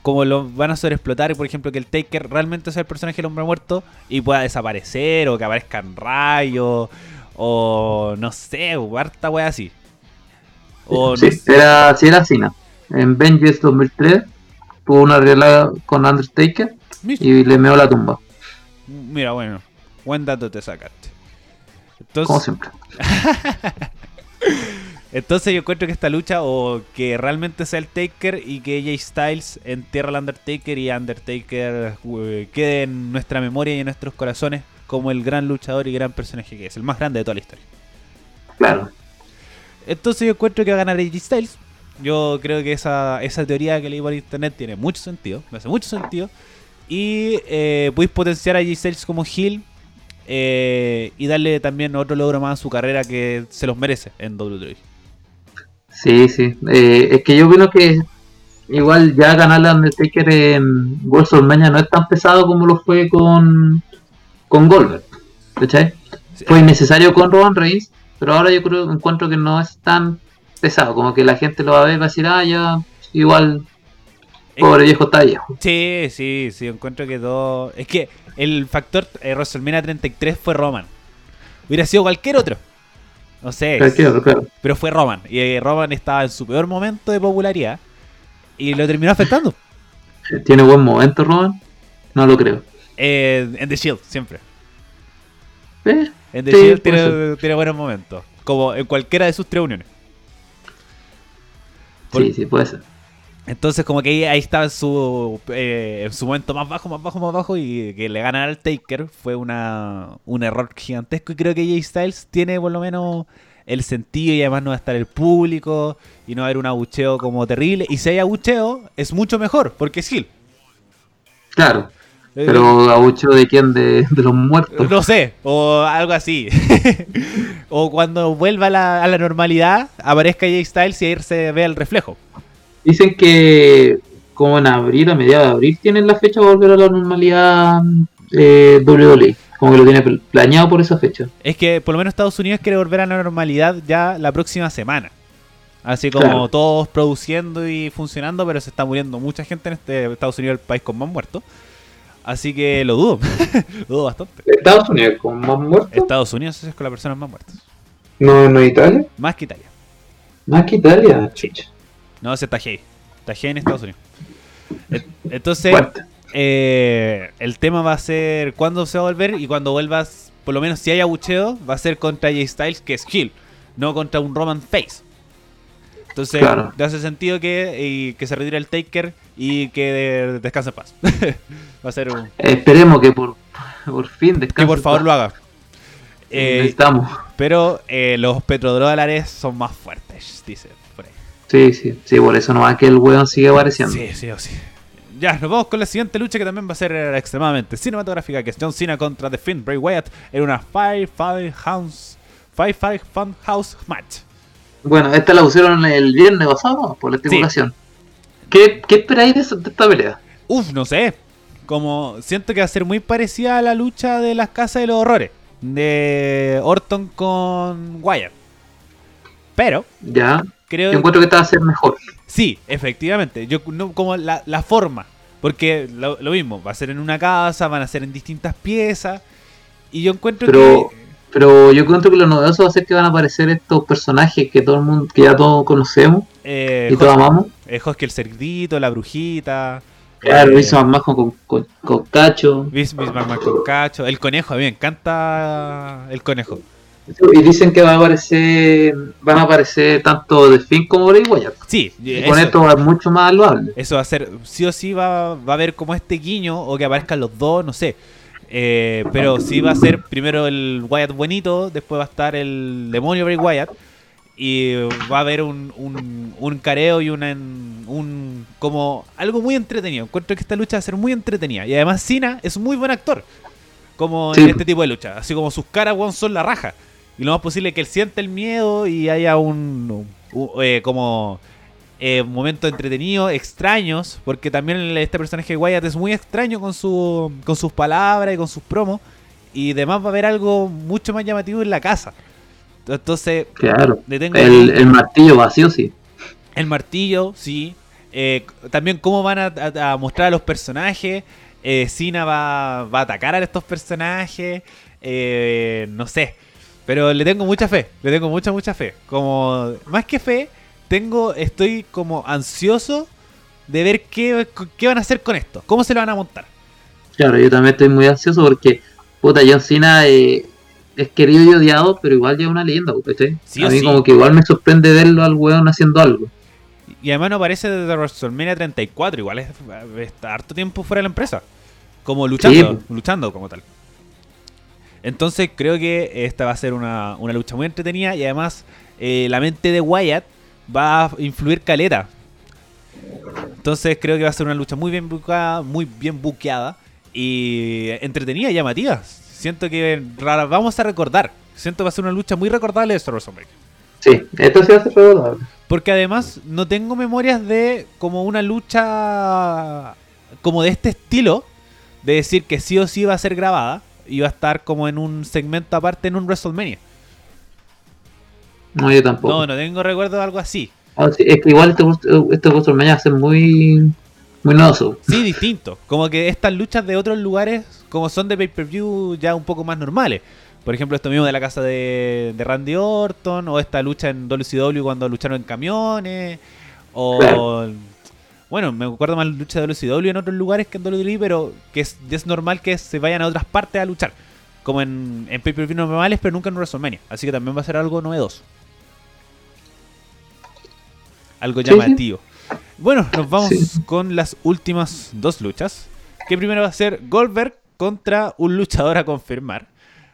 como lo van a sobreexplotar, por ejemplo, que el Taker realmente sea el personaje del hombre muerto y pueda desaparecer, o que aparezcan rayos, o no sé, o harta wea así. O sí, no sé. era, sí era así ¿no? en Vengeance 2003 tuvo una realidad con Undertaker y le meó la tumba mira, bueno, buen dato te sacaste. como siempre entonces yo encuentro que esta lucha, o que realmente sea el Taker y que AJ Styles entierra al Undertaker y Undertaker eh, quede en nuestra memoria y en nuestros corazones como el gran luchador y gran personaje que es, el más grande de toda la historia. claro Entonces yo encuentro que va a ganar AJ Styles. Yo creo que esa, esa teoría que leí por internet tiene mucho sentido. Me hace mucho sentido. Y eh, podéis potenciar a AJ Styles como heel. eh, y darle también otro logro más a su carrera que se los merece en WWE. Sí, sí. Eh, es que yo opino que igual ya ganarle a Undertaker en WrestleMania no es tan pesado como lo fue con, con Goldberg. ¿Cachai? Sí. Fue innecesario con Roman Reigns, pero ahora yo creo encuentro que no es tan pesado. Como que la gente lo va a ver y va a decir, ah, ya, igual, pobre viejo está viejo. Sí, sí, sí, encuentro que todo... Es que el factor eh, WrestleMania 33 fue Roman. Hubiera sido cualquier otro. No sé. Pero claro, claro. Pero fue Roman. Y eh, Roman estaba en su peor momento de popularidad. Y lo terminó afectando. ¿Tiene buen momento Roman? No lo creo. Eh, en The Shield, siempre. Eh, En The Sí, Shield tiene, tiene buenos momentos. Como en cualquiera de sus tres uniones. Por- Sí, sí, puede ser. Entonces como que ahí, ahí estaba en su, eh, en su momento más bajo, más bajo, más bajo y que le ganan al Taker fue una, un error gigantesco y creo que Jay Styles tiene por lo menos el sentido y además no va a estar el público y no va a haber un abucheo como terrible y si hay abucheo es mucho mejor porque es Gil. Claro. Pero abucho de quién? De, de los muertos. No sé, o algo así. o cuando vuelva a la, a la normalidad, aparezca Jay Styles y ahí se ve el reflejo. Dicen que como en abril, a mediados de abril, tienen la fecha de volver a la normalidad eh, WWE. Como que lo tiene pl- planeado por esa fecha. Es que por lo menos Estados Unidos quiere volver a la normalidad ya la próxima semana. Así como Claro. todos produciendo y funcionando, pero se está muriendo mucha gente en este Estados Unidos, el país con más muertos. Así que lo dudo, lo dudo bastante. Estados Unidos con más muertos. Estados Unidos es con las personas más muertas. No, no Italia. Más que Italia. Más que Italia. Chucha. No, se está heavy. Está heavy en Estados Unidos. Entonces, eh, el tema va a ser cuándo se va a volver y cuando vuelvas, por lo menos si hay abucheo, va a ser contra Jay Styles, que es Hill, no contra un Roman Face. Entonces, Claro. hace sentido que, y que se retire el Taker y que de- descanse en paz. va a ser un... Esperemos que por, por fin Que descanse. por favor lo haga. Eh, Necesitamos. pero eh, los petrodólares son más fuertes, dice por ahí. Sí, sí, sí, por eso no va que el weón sigue apareciendo. Sí, sí sí. Ya, nos vamos con la siguiente lucha que también va a ser extremadamente cinematográfica, que es John Cena contra The Finn Bray Wyatt en una Five Five House Five Five Fun House match. Bueno, esta la pusieron el viernes pasado por la estipulación. ¿Qué, ¿Qué, esperáis de esta pelea? Uf, no sé. Como siento que va a ser muy parecida a la lucha de las casas de los horrores de Orton con Wyatt. Pero ya creo yo encuentro que esta va a ser mejor. Sí, efectivamente. Yo no como la, la forma, porque lo, lo, mismo, va a ser en una casa, van a ser en distintas piezas y yo encuentro pero, que pero yo encuentro que lo novedoso va a ser que van a aparecer estos personajes que todo el mundo que ya todos conocemos eh, y todos amamos. Eh, el cerdito, la brujita, Claro, eh, Vince McMahon con, con, con Cacho. Vince McMahon con Cacho. El conejo, a mí me encanta el conejo. Y dicen que va a aparecer, van a aparecer tanto The Finn como Bray Wyatt. Sí, y con esto va a ser mucho más loable. Eso va a ser, sí o sí va, va a haber como este guiño o que aparezcan los dos, no sé. Eh, pero sí va a ser primero el Wyatt buenito, después va a estar el demonio Bray Wyatt y va a haber un, un, un careo y una, un como algo muy entretenido. Encuentro que esta lucha va a ser muy entretenida. Y además Cena es muy buen actor. Como Sí. en este tipo de lucha. Así como sus caras weón, son la raja. Y lo más posible es que él sienta el miedo y haya un, un- eh, como eh, momentos entretenidos, extraños. Porque también este personaje de Wyatt es muy extraño con, su, con sus palabras y con sus promos. Y además va a haber algo mucho más llamativo en la casa. Entonces, Claro. le tengo El, el martillo vacío, sí. El martillo, sí. Eh, también cómo van a, a- a mostrar a los personajes. Eh, Cena va, va a atacar a estos personajes. Eh, no sé. Pero le tengo mucha fe. Le tengo mucha, mucha fe. Como, más que fe, tengo, estoy como ansioso de ver qué, qué van a hacer con esto. Cómo se lo van a montar. Claro, yo también estoy muy ansioso porque, puta, John Cena eh, es querido y odiado, pero igual ya es una leyenda, A mí sí. como que igual me sorprende verlo al weón haciendo algo. Y además no aparece desde WrestleMania 34. Igual es, está harto tiempo fuera de la empresa. Como luchando, luchando como tal. Entonces creo que esta va a ser una, una lucha muy entretenida y además eh, la mente de Wyatt va a influir caleta. Entonces creo que va a ser una lucha muy bien buqueada, muy bien buqueada y entretenida y llamativa. Siento que rara, vamos a recordar. Siento que va a ser una lucha muy recordable de este WrestleMania. Sí, esto sí va a ser recordable. Porque además no tengo memorias de como una lucha como de este estilo, de decir que sí o sí va a ser grabada y va a estar como en un segmento aparte en un WrestleMania. No, yo tampoco. No, no tengo recuerdo de algo así. Ah, sí, es que igual este, este WrestleMania ser muy, muy noso. Sí, distinto. Como que estas luchas de otros lugares, como son de pay-per-view ya un poco más normales. Por ejemplo, esto mismo de la casa de, de Randy Orton, o esta lucha en WCW cuando lucharon en camiones, o... Claro. Bueno, me acuerdo más lucha de WCW en otros lugares que en WWE, pero que es, normal que se vayan a otras partes a luchar. Como en, en pay-per-view normales, pero nunca en WrestleMania. Así que también va a ser algo novedoso. Algo llamativo. Bueno, nos vamos Sí. con las últimas dos luchas. Que primero va a ser Goldberg contra un luchador a confirmar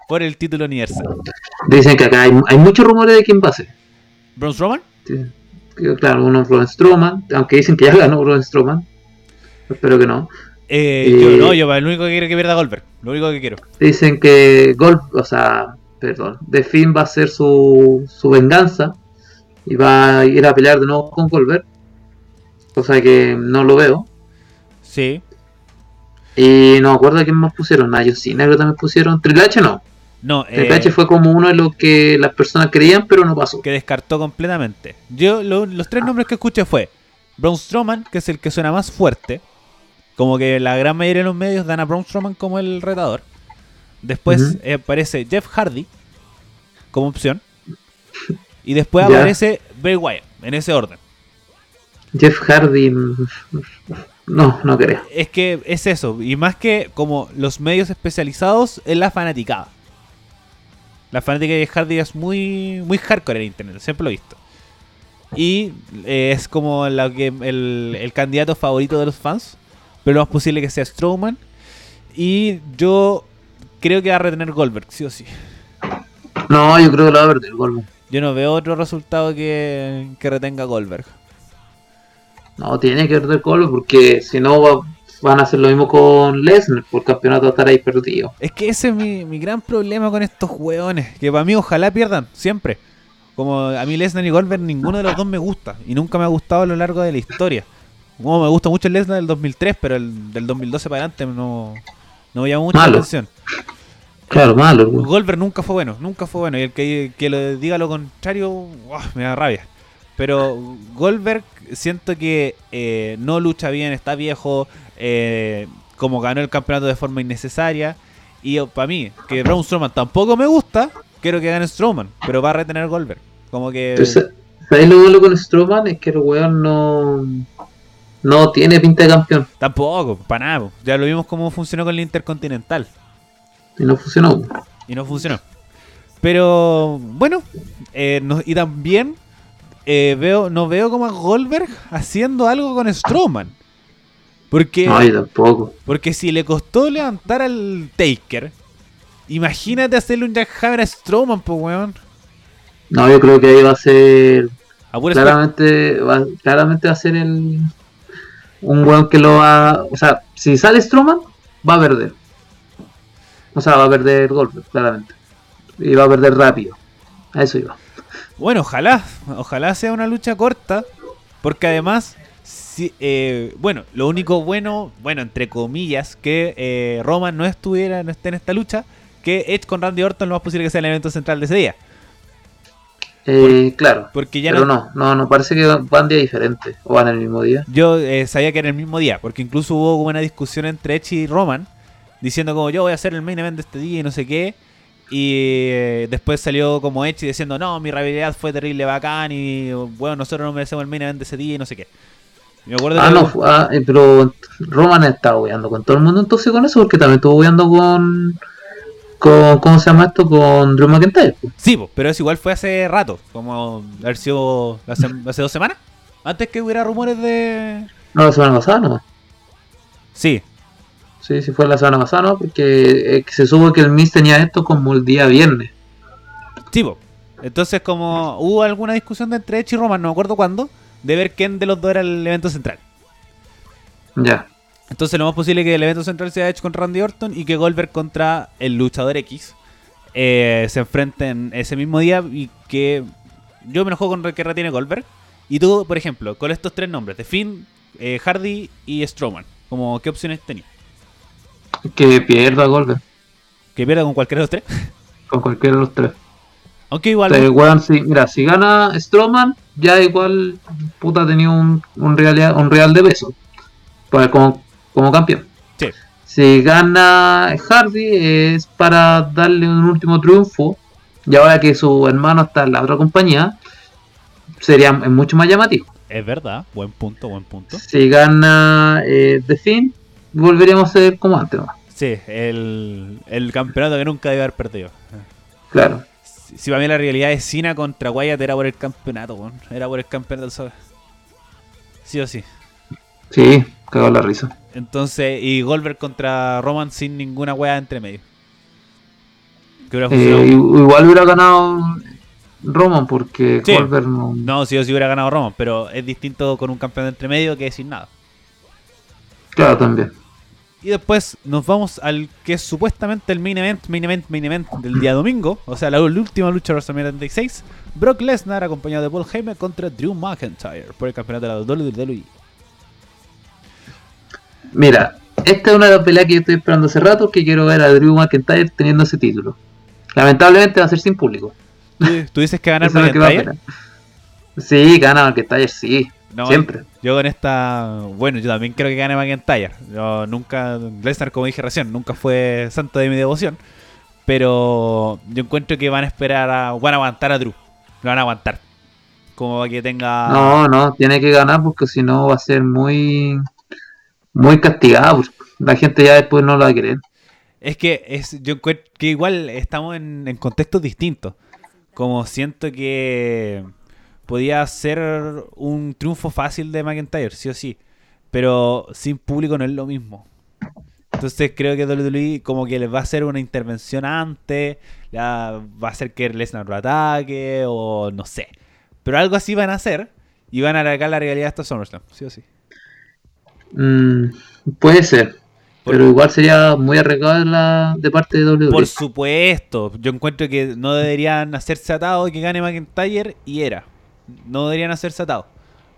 por el título universal. Dicen que acá hay, hay muchos rumores de quién va a ser. ¿Braun Strowman? Sí. Claro, uno es Braun Strowman, aunque dicen que ya ganó Braun Strowman. Espero que no. Eh, Eh, yo no, yo lo único que quiero es que pierda Goldberg. Lo único que quiero. Dicen que Gold, o sea, perdón, The Finn va a ser su, su venganza y va a ir a pelear de nuevo con Goldberg. Cosa que no lo veo. Sí. Y no me acuerdo quién más pusieron. Cena creo que también pusieron. Triple H no. No, Triple eh, fue como uno de los que las personas creían, pero no pasó. que descartó completamente. Yo lo- los tres nombres que escuché fue Braun Strowman, que es el que suena más fuerte. Como que la gran mayoría de los medios dan a Braun Strowman como el retador. Después aparece Jeff Hardy como opción. Y después aparece Bray Wyatt, en ese orden. Jeff Hardy. mm, No, no creo. Es que es eso, y más que como los medios especializados en la fanaticada. La fanática de Hardy es muy, muy hardcore en internet, siempre lo he visto. Y eh, es como la que, el, el candidato favorito de los fans, pero lo más posible que sea Strowman. Y yo creo que va a retener Goldberg, sí o sí. No, yo creo que lo va a perder Goldberg. Yo no veo otro resultado que, que retenga Goldberg. No, tiene que perder Goldberg porque si no va, van a hacer lo mismo con Lesnar, por el campeonato estar ahí perdido. Es que ese es mi, mi gran problema con estos hueones. Que para mí ojalá pierdan, siempre. Como a mí Lesnar y Goldberg ninguno de los dos me gusta. Y nunca me ha gustado a lo largo de la historia. Como me gusta mucho el Lesnar del 2003, pero el del 2012 para adelante no, no me llamó mucho la Malo. atención. Claro, malo. Goldberg nunca fue bueno, nunca fue bueno. Y el que, que lo diga lo contrario, me da rabia. Pero Goldberg siento que eh, no lucha bien, está viejo, eh, como ganó el campeonato de forma innecesaria. Y para mí, que Braun Strowman tampoco me gusta, quiero que gane Strowman, pero va a retener Goldberg. Como que... Entonces, ¿sabes lo malo con Strowman? Es que el weón no, no tiene pinta de campeón. Tampoco, para nada. Ya lo vimos cómo funcionó con el Intercontinental. Y no funcionó. y no funcionó. Pero bueno, eh, no- y también eh, veo, no veo como a Goldberg haciendo algo con Strowman. Porque, No, yo tampoco. porque si le costó levantar al Taker, imagínate hacerle un jackhammer a Strowman, pues weón. No, yo creo que ahí va a ser. Claramente va, claramente va a ser el. Un weón que lo va. O sea, si sale Strowman, va a perder. O sea, va a perder Goldberg, claramente. Y va a perder rápido. A eso iba. Bueno, ojalá, ojalá sea una lucha corta, porque además, si, eh, bueno, lo único bueno, bueno, entre comillas, que eh, Roman no estuviera, no esté en esta lucha, que Edge con Randy Orton lo más posible que sea el evento central de ese día, Eh, claro. porque ya Pero no, no, no, no, parece que van días diferentes. O van el mismo día. yo eh, sabía que era el mismo día, porque incluso hubo una discusión entre Edge y Roman, diciendo como yo voy a hacer el main event de este día y no sé qué. Y eh, después salió como Edge diciendo, no, mi rivalidad fue terrible bacán y bueno, nosotros no merecemos el main event de ese día y no sé qué. Me acuerdo Ah, no, ah, eh, pero Roman estaba weando con todo el mundo entonces con eso, porque también estuvo weando con, con. ¿Cómo se llama esto? Con Drew McIntyre. Sí, pero eso igual fue hace rato, como haber sido hace, hace dos semanas, antes que hubiera rumores de... No, la semana pasada no. Sí, Sí, sí fue la semana pasada, ¿no? Porque eh, se supo que el Miz tenía esto como el día viernes. sí, po. Entonces como hubo alguna discusión de entre Edge y Roman, no me acuerdo cuándo, de ver quién de los dos era el evento central. Ya. Entonces lo más posible es que el evento central sea Edge con Randy Orton y que Goldberg contra el luchador X eh, se enfrenten ese mismo día y que yo me enojo con que retiene Goldberg. Y tú, por ejemplo, con estos tres nombres, de Finn, eh, Hardy y Strowman, como ¿qué opciones tenías? Que pierda Goldberg. ¿Que pierda con cualquiera de los tres? Con cualquiera de los tres. Aunque igual... O sea, weón, si- mira, si gana Strowman, ya igual puta ha tenido un, un, real, un real de peso. Pues como, como campeón. Sí. Si gana Hardy es para darle un último triunfo. Y ahora que su hermano está en la otra compañía, sería mucho más llamativo. Es verdad, buen punto, buen punto. Si gana eh, The Finn, volveríamos a ser como antes. ¿no? Sí, el, el campeonato que nunca debe haber perdido. Claro. Si, si para mí la realidad es Cena contra Wyatt era por el campeonato, weón. era por el campeonato del sol. Sí o sí. Sí, cagó la risa. Entonces, y Goldberg contra Roman sin ninguna weá entre medio. Que hubiera Eh, igual hubiera ganado Roman porque Sí. Goldberg no. No, sí o sí hubiera ganado Roman, pero es distinto con un campeón entre medio que sin nada. Claro, también. Y después nos vamos al que es supuestamente el main event, main event, main event del día domingo. O sea, la, última lucha de WrestleMania 36. Brock Lesnar acompañado de Paul Heyman contra Drew McIntyre por el campeonato de la WWE. Mira, esta es una de las peleas que yo estoy esperando hace rato que quiero ver a Drew McIntyre teniendo ese título. Lamentablemente va a ser sin público. ¿Tú, dices que ganar McIntyre? Sí, gana McIntyre, sí. No, Siempre. Yo con esta. Bueno, yo también creo que gane McIntyre. Yo nunca. Lesnar, como dije recién, nunca fue santo de mi devoción. Pero yo encuentro que van a esperar a. Van a aguantar a Drew. Lo van a aguantar. Como para que tenga. No, no, tiene que ganar porque si no va a ser muy muy castigado. porque La gente ya después no lo va a querer. Es que es, yo encuentro que igual estamos en, en contextos distintos. Como siento que podía ser un triunfo fácil de McIntyre, sí o sí. Pero sin público no es lo mismo. Entonces creo que WWE como que les va a hacer una intervención antes, la- va a hacer que Lesnar lo ataque o no sé. Pero algo así van a hacer y van a alargar la realidad hasta SummerSlam, sí o sí. Mm, puede ser. Pero igual sería muy arriesgado de, la, de parte de WWE. Por supuesto, yo encuentro que no deberían hacerse atados que gane McIntyre y era. No deberían hacerse atados.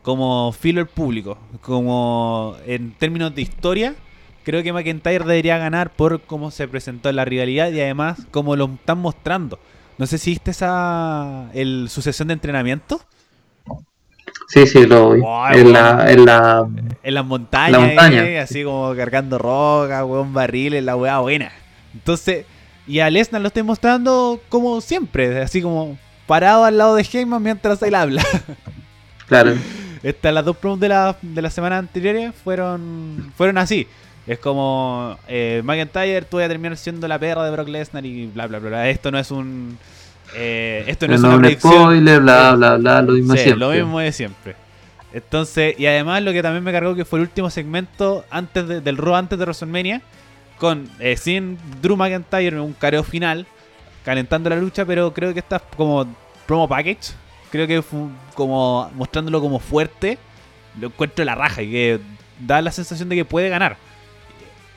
Como filo público, como en términos de historia, creo que McIntyre debería ganar por cómo se presentó en la rivalidad y además como lo están mostrando. No sé si viste esa el sucesión de entrenamiento. Sí, sí, lo vi. en, la, en, la, en las montañas, eh, así como cargando roca, weón, barriles, la weá buena. Entonces, y a Lesnar lo estoy mostrando como siempre, así como parado al lado de Heyman mientras él habla. Claro. Estas, las dos promos de la, de la semana anteriores fueron, fueron así. Es como eh, McIntyre, tú vas a terminar siendo la perra de Brock Lesnar y bla, bla, bla. Esto no es un. Eh, esto no, es una predicción. spoiler, bla, bla, bla, lo mismo siempre. Lo mismo de siempre. Entonces, y además lo que también me cargó que fue el último segmento antes del Raw antes de WrestleMania, con eh, sin Drew McIntyre, un careo final, calentando la lucha, pero creo que está como promo package. Creo que fue como mostrándolo como fuerte. Lo encuentro la raja y que da la sensación de que puede ganar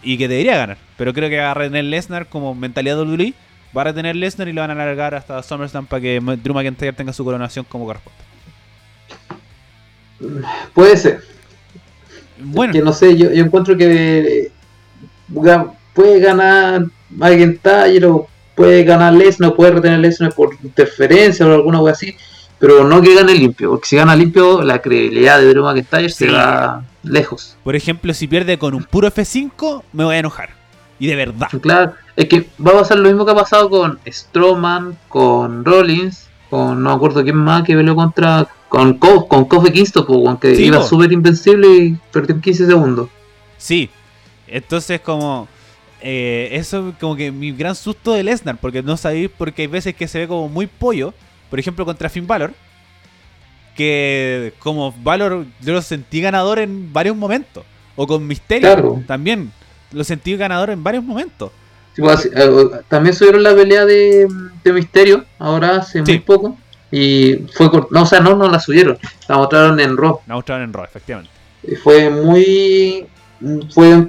y que debería ganar. Pero creo que va a retener Lesnar como mentalidad de WWE. Va a retener Lesnar y lo van a alargar hasta SummerSlam para que Drew McIntyre tenga su coronación como corresponde. Puede ser. Bueno. Que no sé, yo, yo encuentro que puede ganar McIntyre o puede ganar Lesnar, puede retener Lesnar por interferencia o alguna cosa así pero no que gane limpio, porque si gana limpio, la credibilidad de Drew McIntyre se va lejos. Por ejemplo, si pierde con un puro F5, me voy a enojar. Y de verdad. Claro, es que va a pasar lo mismo que ha pasado con Strowman, con Rollins, con no me acuerdo quién más que peleó contra. con Kof, con Kofi Kingston, que iba súper invencible y perdió en 15 segundos. Sí, entonces como. Eh, eso como que mi gran susto de Lesnar, porque no sabéis, porque hay veces que se ve como muy pollo por ejemplo, contra Finn Balor, que como Valor yo lo sentí ganador en varios momentos. O con Misterio también lo sentí ganador en varios momentos. Pues, eh, también subieron la pelea de, Misterio ahora hace muy poco. Y fue no, o sea, no, no la subieron, la mostraron en Raw. La mostraron en Raw, efectivamente. Y fue muy. Fue.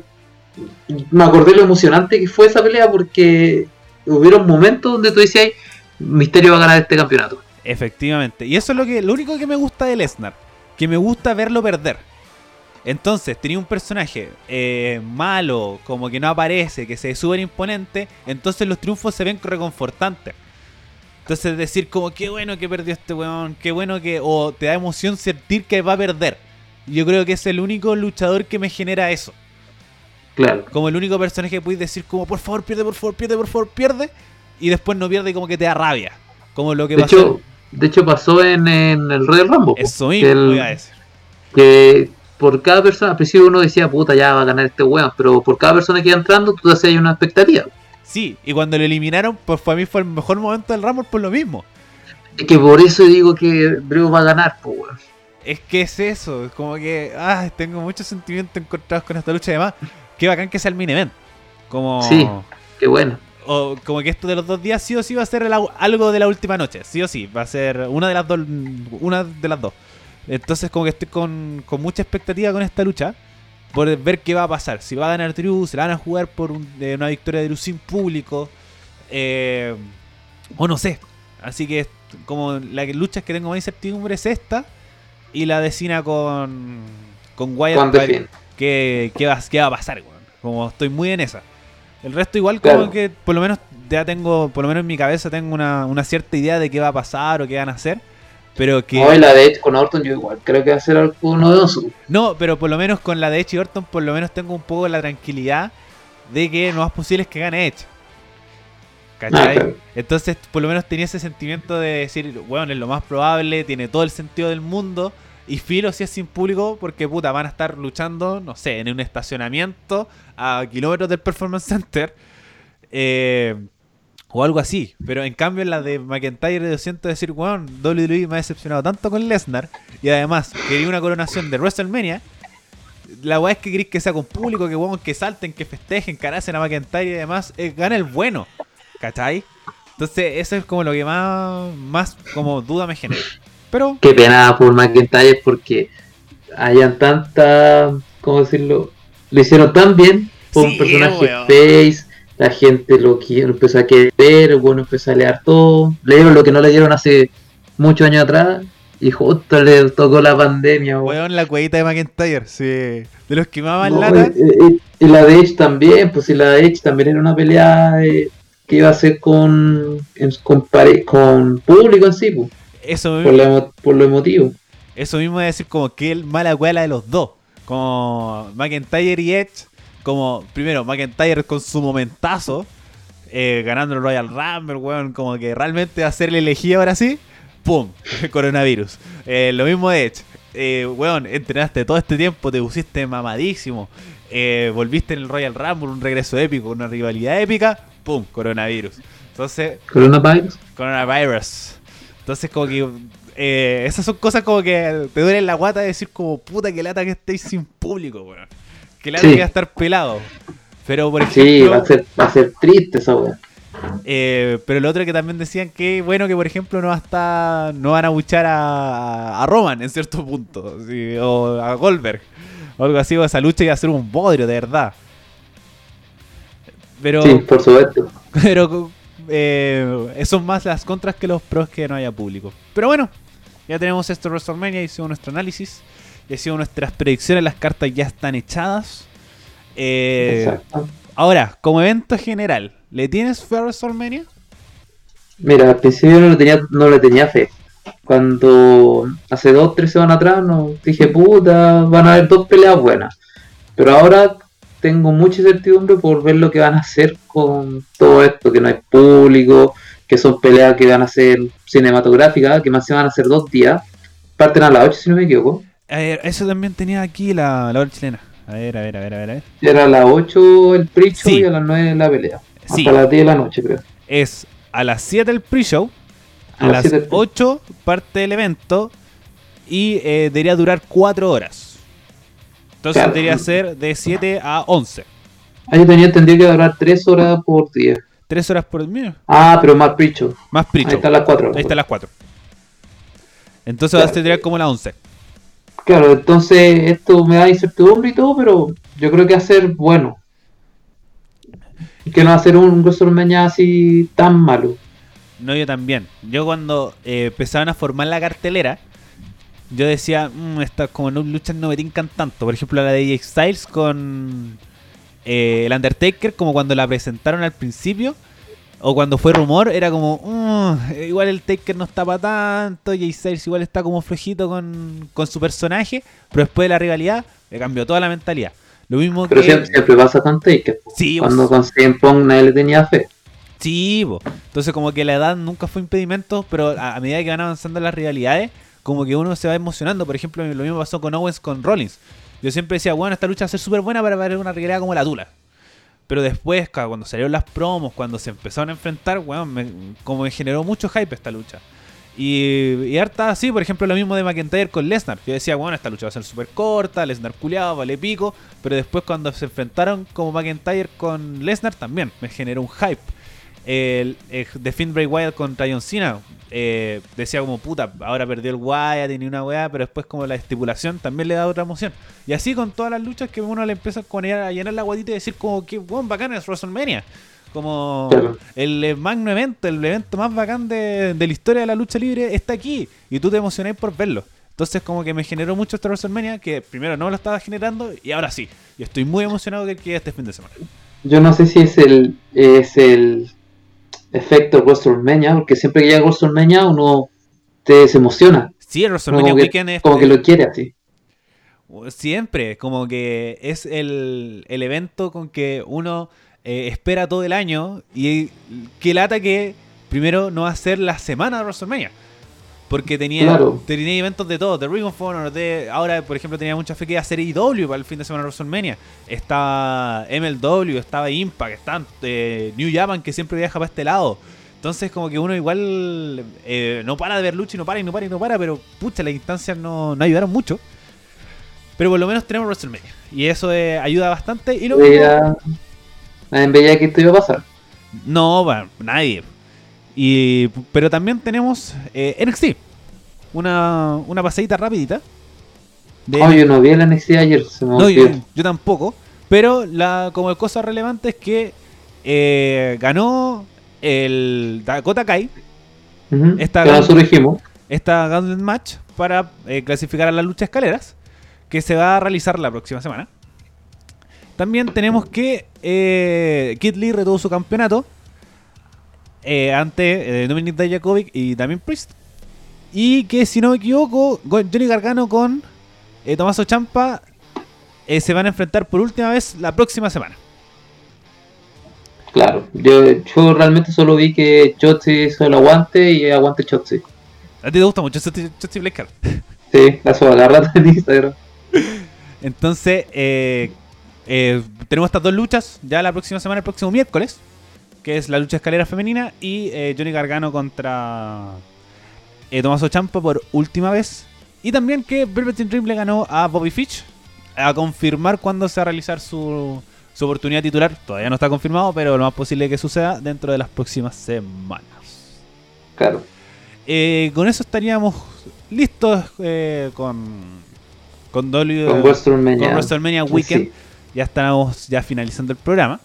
Me acordé lo emocionante que fue esa pelea porque hubieron momentos donde tú decías, Misterio va a ganar este campeonato. Efectivamente. Y eso es lo que lo único que me gusta de Lesnar. Que me gusta verlo perder. Entonces, tenía un personaje eh, malo, como que no aparece, que se súper imponente. Entonces los triunfos se ven reconfortantes. Entonces decir como qué bueno que perdió este weón, qué bueno que... O te da emoción sentir que va a perder. Yo creo que es el único luchador que me genera eso. Claro. Como el único personaje que puedes decir como por favor pierde, por favor pierde, por favor pierde y después no pierde y como que te da rabia. Como lo que de pasó. Hecho, de hecho, pasó en, el Royal Rumble. Eso mismo, que, que por cada persona, al principio uno decía, puta, ya va a ganar este weón, pero por cada persona que iba entrando, tú te hacías una expectativa. Sí, y cuando lo eliminaron, pues para mí fue el mejor momento del Rumble por lo mismo. Es que por eso digo que Brew va a ganar, pues weón. Es que es eso, es como que, ah, tengo muchos sentimientos encontrados con esta lucha. Además, qué bacán que sea el mini event. Como... Sí, qué bueno o como que esto de los dos días sí o sí va a ser algo de la última noche, sí o sí, va a ser una de las dos, una de las dos. Entonces como que estoy con, mucha expectativa con esta lucha por ver qué va a pasar. Si va a ganar Drew, se la van a jugar por una victoria de Drew sin público, eh, o no sé. Así que como la lucha que tengo más incertidumbre es esta y la de Cena con, con Wyatt. ¿Qué, qué, va, ¿Qué va a pasar? Como estoy muy en esa. El resto igual como que por lo menos ya tengo, por lo menos en mi cabeza tengo una, cierta idea de qué va a pasar o qué van a hacer. Pero que... No, la de Edge con Orton yo igual creo que va a ser algo novedoso. No, pero por lo menos con la de Edge y Orton por lo menos tengo un poco la tranquilidad de que no es posible que gane Edge. ¿Cachai? Ah, Entonces por lo menos tenía ese sentimiento de decir, bueno, es lo más probable, tiene todo el sentido del mundo. Y filo si es sin público porque puta, van a estar luchando, no sé, en un estacionamiento a kilómetros del Performance Center. Eh, o algo así. Pero en cambio en la de McIntyre yo siento decir, weón, WWE me ha decepcionado tanto con Lesnar. Y además quería una coronación de WrestleMania. La weá es que queréis que sea con público, que weón, que salten, que festejen, que a McIntyre y demás. Eh, gana el bueno. ¿Cachai? Entonces eso es como lo que más, más como duda me genera. Pero... Qué pena por McIntyre porque hayan tantas ¿cómo decirlo? Lo hicieron tan bien, fue un Sí, personaje weón. face, la gente lo, qui- lo empezó a querer, bueno empezó a leer todo, le dieron lo que no le dieron hace muchos años atrás, y justo le tocó la pandemia, weón. Weón, la cuevita de McIntyre, sí. De los que mamaban No, lata. y, y- y la de Edge también, pues si la de Edge también era una pelea eh, que iba a ser con, con, con público en sí, pues, Eso por, mismo, lo emo- por lo emotivo. eso mismo de decir como que el mala cuela de los dos. Como McIntyre y Edge. Como, primero, McIntyre con su momentazo. eh, ganando el Royal Rumble, weón. Como que realmente va a ser el elegido ahora sí. ¡Pum! Coronavirus. Eh, lo mismo de Edge. Eh, weón, entrenaste todo este tiempo, te pusiste mamadísimo. eh, volviste en el Royal Rumble, un regreso épico, una rivalidad épica. ¡Pum! Coronavirus. Entonces, Coronavirus. Coronavirus. Entonces, como que. eh, esas son cosas como que te duelen la guata de decir, como puta que lata que estéis sin público, weón. Que lata Sí. que va a estar pelado. Pero, por Sí, ejemplo. va a ser, va a ser triste esa weá. eh, pero lo otro que también decían que, bueno, que por ejemplo no va a estar, no van a buchar a, a Roman en cierto punto. sí, o a Goldberg. O algo así, o esa lucha iba a ser un bodrio, de verdad. Pero. Sí, por supuesto. Pero eh, son más las contras que los pros que no haya público. Pero bueno, ya tenemos esto WrestleMania, hicimos nuestro análisis, hicimos nuestras predicciones, las cartas ya están echadas. Eh, ahora, como evento general, ¿le tienes fe a WrestleMania? Mira, al principio no le tenía, no le tenía fe. Cuando hace dos, tres semanas atrás, no, dije, puta, van a haber dos peleas buenas. Pero ahora tengo mucha incertidumbre por ver lo que van a hacer con todo esto, que no hay público, que son peleas que van a ser cinematográficas, que más se van a hacer dos días. Parten a las 8 si no me equivoco. A ver, eso también tenía aquí la, la hora chilena. A ver, a ver, a ver, a ver. a ver. Era a las 8 el pre-show Sí. y a las 9 la pelea. Sí. Hasta las 10 de la noche, creo. Es a las 7 el pre-show, a, A las las 7 el pre- 8 parte del evento y eh, debería durar 4 horas. Entonces Claro. debería ser de 7 a 11. Ah, yo tenía entendido que iba a durar 3 horas por día. 3 horas por día. Ah, pero más pre-show. Más Ahí pre-show. están las 4 Ahí están las 4. Entonces Claro. tendría como la 11. Claro, entonces esto me da incertidumbre y todo, pero yo creo que va a ser bueno. Que no va a ser un WrestleMania así tan malo. No, yo también. Yo cuando eh, empezaban a formar la cartelera, yo decía, mmm, estas como no, luchas no me tincan tanto. Por ejemplo, la de AJ Styles con eh, el Undertaker, como cuando la presentaron al principio, o cuando fue rumor, era como, "Mm, igual el Taker no está para tanto, AJ Styles igual está como flojito con, con su personaje, pero después de la rivalidad, le cambió toda la mentalidad. Lo mismo Pero que... siempre, siempre pasa con Taker. Sí, Cuando con CM Punk nadie le tenía fe. Sí, po. entonces como que la edad nunca fue impedimento, pero a, a medida que van avanzando las rivalidades, como que uno se va emocionando. Por ejemplo, lo mismo pasó con Owens con Rollins. Yo siempre decía, bueno, esta lucha va a ser súper buena para ver una rivalidad como la Tula. Pero después, cuando salieron las promos, cuando se empezaron a enfrentar, bueno, como me generó mucho hype esta lucha. Y, y harta así, por ejemplo, lo mismo de McIntyre con Lesnar. Yo decía, bueno, esta lucha va a ser súper corta, Lesnar culiado, vale pico. Pero después cuando se enfrentaron como McIntyre con Lesnar también me generó un hype. El, el de Finn Bray Wyatt contra John Cena eh, decía como puta, ahora perdió el Wyatt y ni una weá, pero después como la estipulación también le da otra emoción. Y así con todas las luchas que uno le empieza con ella a llenar la guatita y decir como que buen bacán es WrestleMania. Como el eh, magno evento, el evento más bacán de, de la historia de la lucha libre está aquí y tú te emocionás por verlo. Entonces como que me generó mucho esta WrestleMania que primero no me lo estaba generando y ahora sí. Y estoy muy emocionado que quede este fin de semana. Yo no sé si es el, es el efecto WrestleMania, porque siempre que llega WrestleMania uno te se emociona. Sí, el Como WrestleMania que, Weekend es como que lo quiere así. Siempre, como que es el, el evento con que uno eh, espera todo el año y que lata que primero no va a ser la semana de WrestleMania. Porque tenía, Claro. tenía eventos de todo, de Ring of Honor, de ahora por ejemplo tenía mucha fe que iba a ser IW para el fin de semana de WrestleMania. Estaba MLW, estaba Impact, está eh, New Japan que siempre viaja para este lado. Entonces como que uno igual eh, no para de ver lucha y no para y no para y no para, pero pucha, las instancias no, no ayudaron mucho. Pero por lo menos tenemos WrestleMania. Y eso eh, ayuda bastante. Y lo mismo- veía que esto iba a pasar. No, bueno, nadie. Y, pero también tenemos eh, NXT. Una, una pasadita rapidita. de- Oh, yo no vi el NXT ayer, se me No, yo, yo tampoco. Pero la como cosa relevante es que eh, ganó el Dakota Kai esta gran- nosotros dijimos. esta Gauntlet Match para eh, clasificar a la lucha de escaleras que se va a realizar la próxima semana. También tenemos que eh, Kid Lee retuvo su campeonato eh, ante eh, Dominic Dijakovic y también Priest. Y que si no me equivoco, Johnny Gargano con eh, Tommaso Champa eh, se van a enfrentar por última vez la próxima semana. Claro, yo, yo realmente solo vi que Chotzi hizo el aguante y aguante Chotzi. A ti te gusta mucho Shotzi Blackheart. Sí, la sola, la rata de Instagram. Entonces, eh, eh, tenemos estas dos luchas ya la próxima semana, el próximo miércoles, que es la lucha escalera femenina y eh, Johnny Gargano contra eh, Tommaso Ciampa por última vez. Y también que Velvet Dream le ganó a Bobby Fitch a confirmar cuándo se va a realizar su, su oportunidad titular. Todavía no está confirmado, pero lo más posible que suceda dentro de las próximas semanas. Claro. Eh, con eso estaríamos listos eh, con, con, W, Con WrestleMania. con WrestleMania Weekend. Sí. Ya estamos ya finalizando el programa.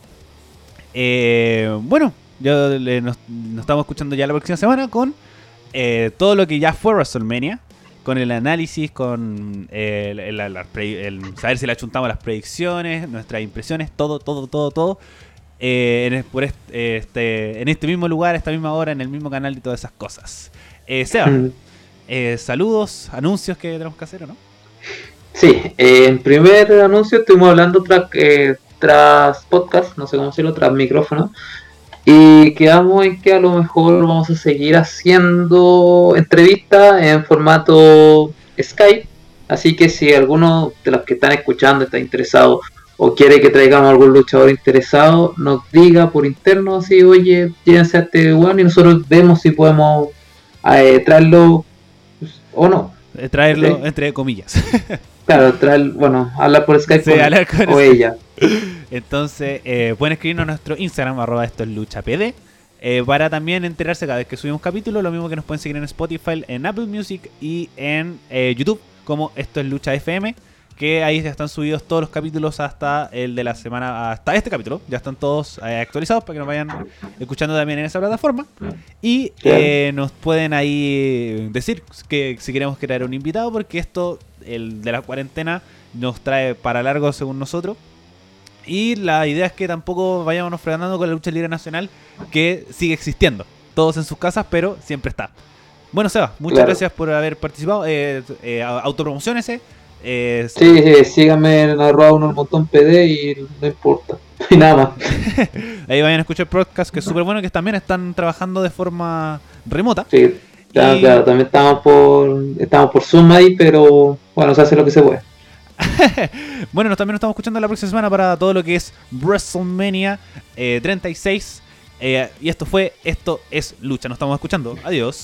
Eh, bueno, yo le- nos, nos estamos escuchando ya la próxima semana con eh, todo lo que ya fue WrestleMania. Con el análisis, con eh, el, saber si le achuntamos las predicciones, nuestras impresiones, todo, todo, todo, todo. eh, en, por est- este, en este mismo lugar, a esta misma hora, en el mismo canal y todas esas cosas. Eh, Seba, Mm. eh, saludos, anuncios que tenemos que hacer, ¿o no? Sí, eh, en primer anuncio estuvimos hablando tras, eh, tras podcast, no sé cómo decirlo, tras micrófono. Y quedamos en que a lo mejor vamos a seguir haciendo entrevistas en formato Skype. Así que si alguno de los que están escuchando está interesado o quiere que traigamos algún luchador interesado, nos diga por interno así, oye, llévense a este weón y nosotros vemos si podemos eh, traerlo o no. Eh, traerlo Sí. entre comillas. Claro, traer, bueno, hablar por Skype Sí, con- hablar con o ella. Entonces, eh, pueden escribirnos a nuestro Instagram, arroba esto es luchapd, eh, para también enterarse cada vez que subimos capítulo, lo mismo que nos pueden seguir en Spotify, en Apple Music y en eh, YouTube, como esto es Lucha FM, que ahí ya están subidos todos los capítulos hasta el de la semana, hasta este capítulo, ya están todos eh, actualizados para que nos vayan escuchando también en esa plataforma. Y eh, nos pueden ahí decir que si queremos crear un invitado, porque esto, el de la cuarentena, nos trae para largo según nosotros. Y la idea es que tampoco vayamos frenando con la lucha libre nacional, que sigue existiendo. Todos en sus casas, pero siempre está. Bueno, Seba, muchas Claro. gracias por haber participado. Eh, eh, autopromocionese. Eh, Sí, sí, síganme en arroba uno el montón PD y no importa. Y nada más. Ahí vayan a escuchar el podcast, que es súper bueno, que también están trabajando de forma remota. Sí, claro, Y- claro, también estamos por, estamos por Zoom ahí, pero bueno, se hace lo que se puede. Bueno, nos- también nos estamos escuchando la próxima semana para todo lo que es WrestleMania eh, 36. Eh, y esto fue, esto es lucha. Nos estamos escuchando. Adiós.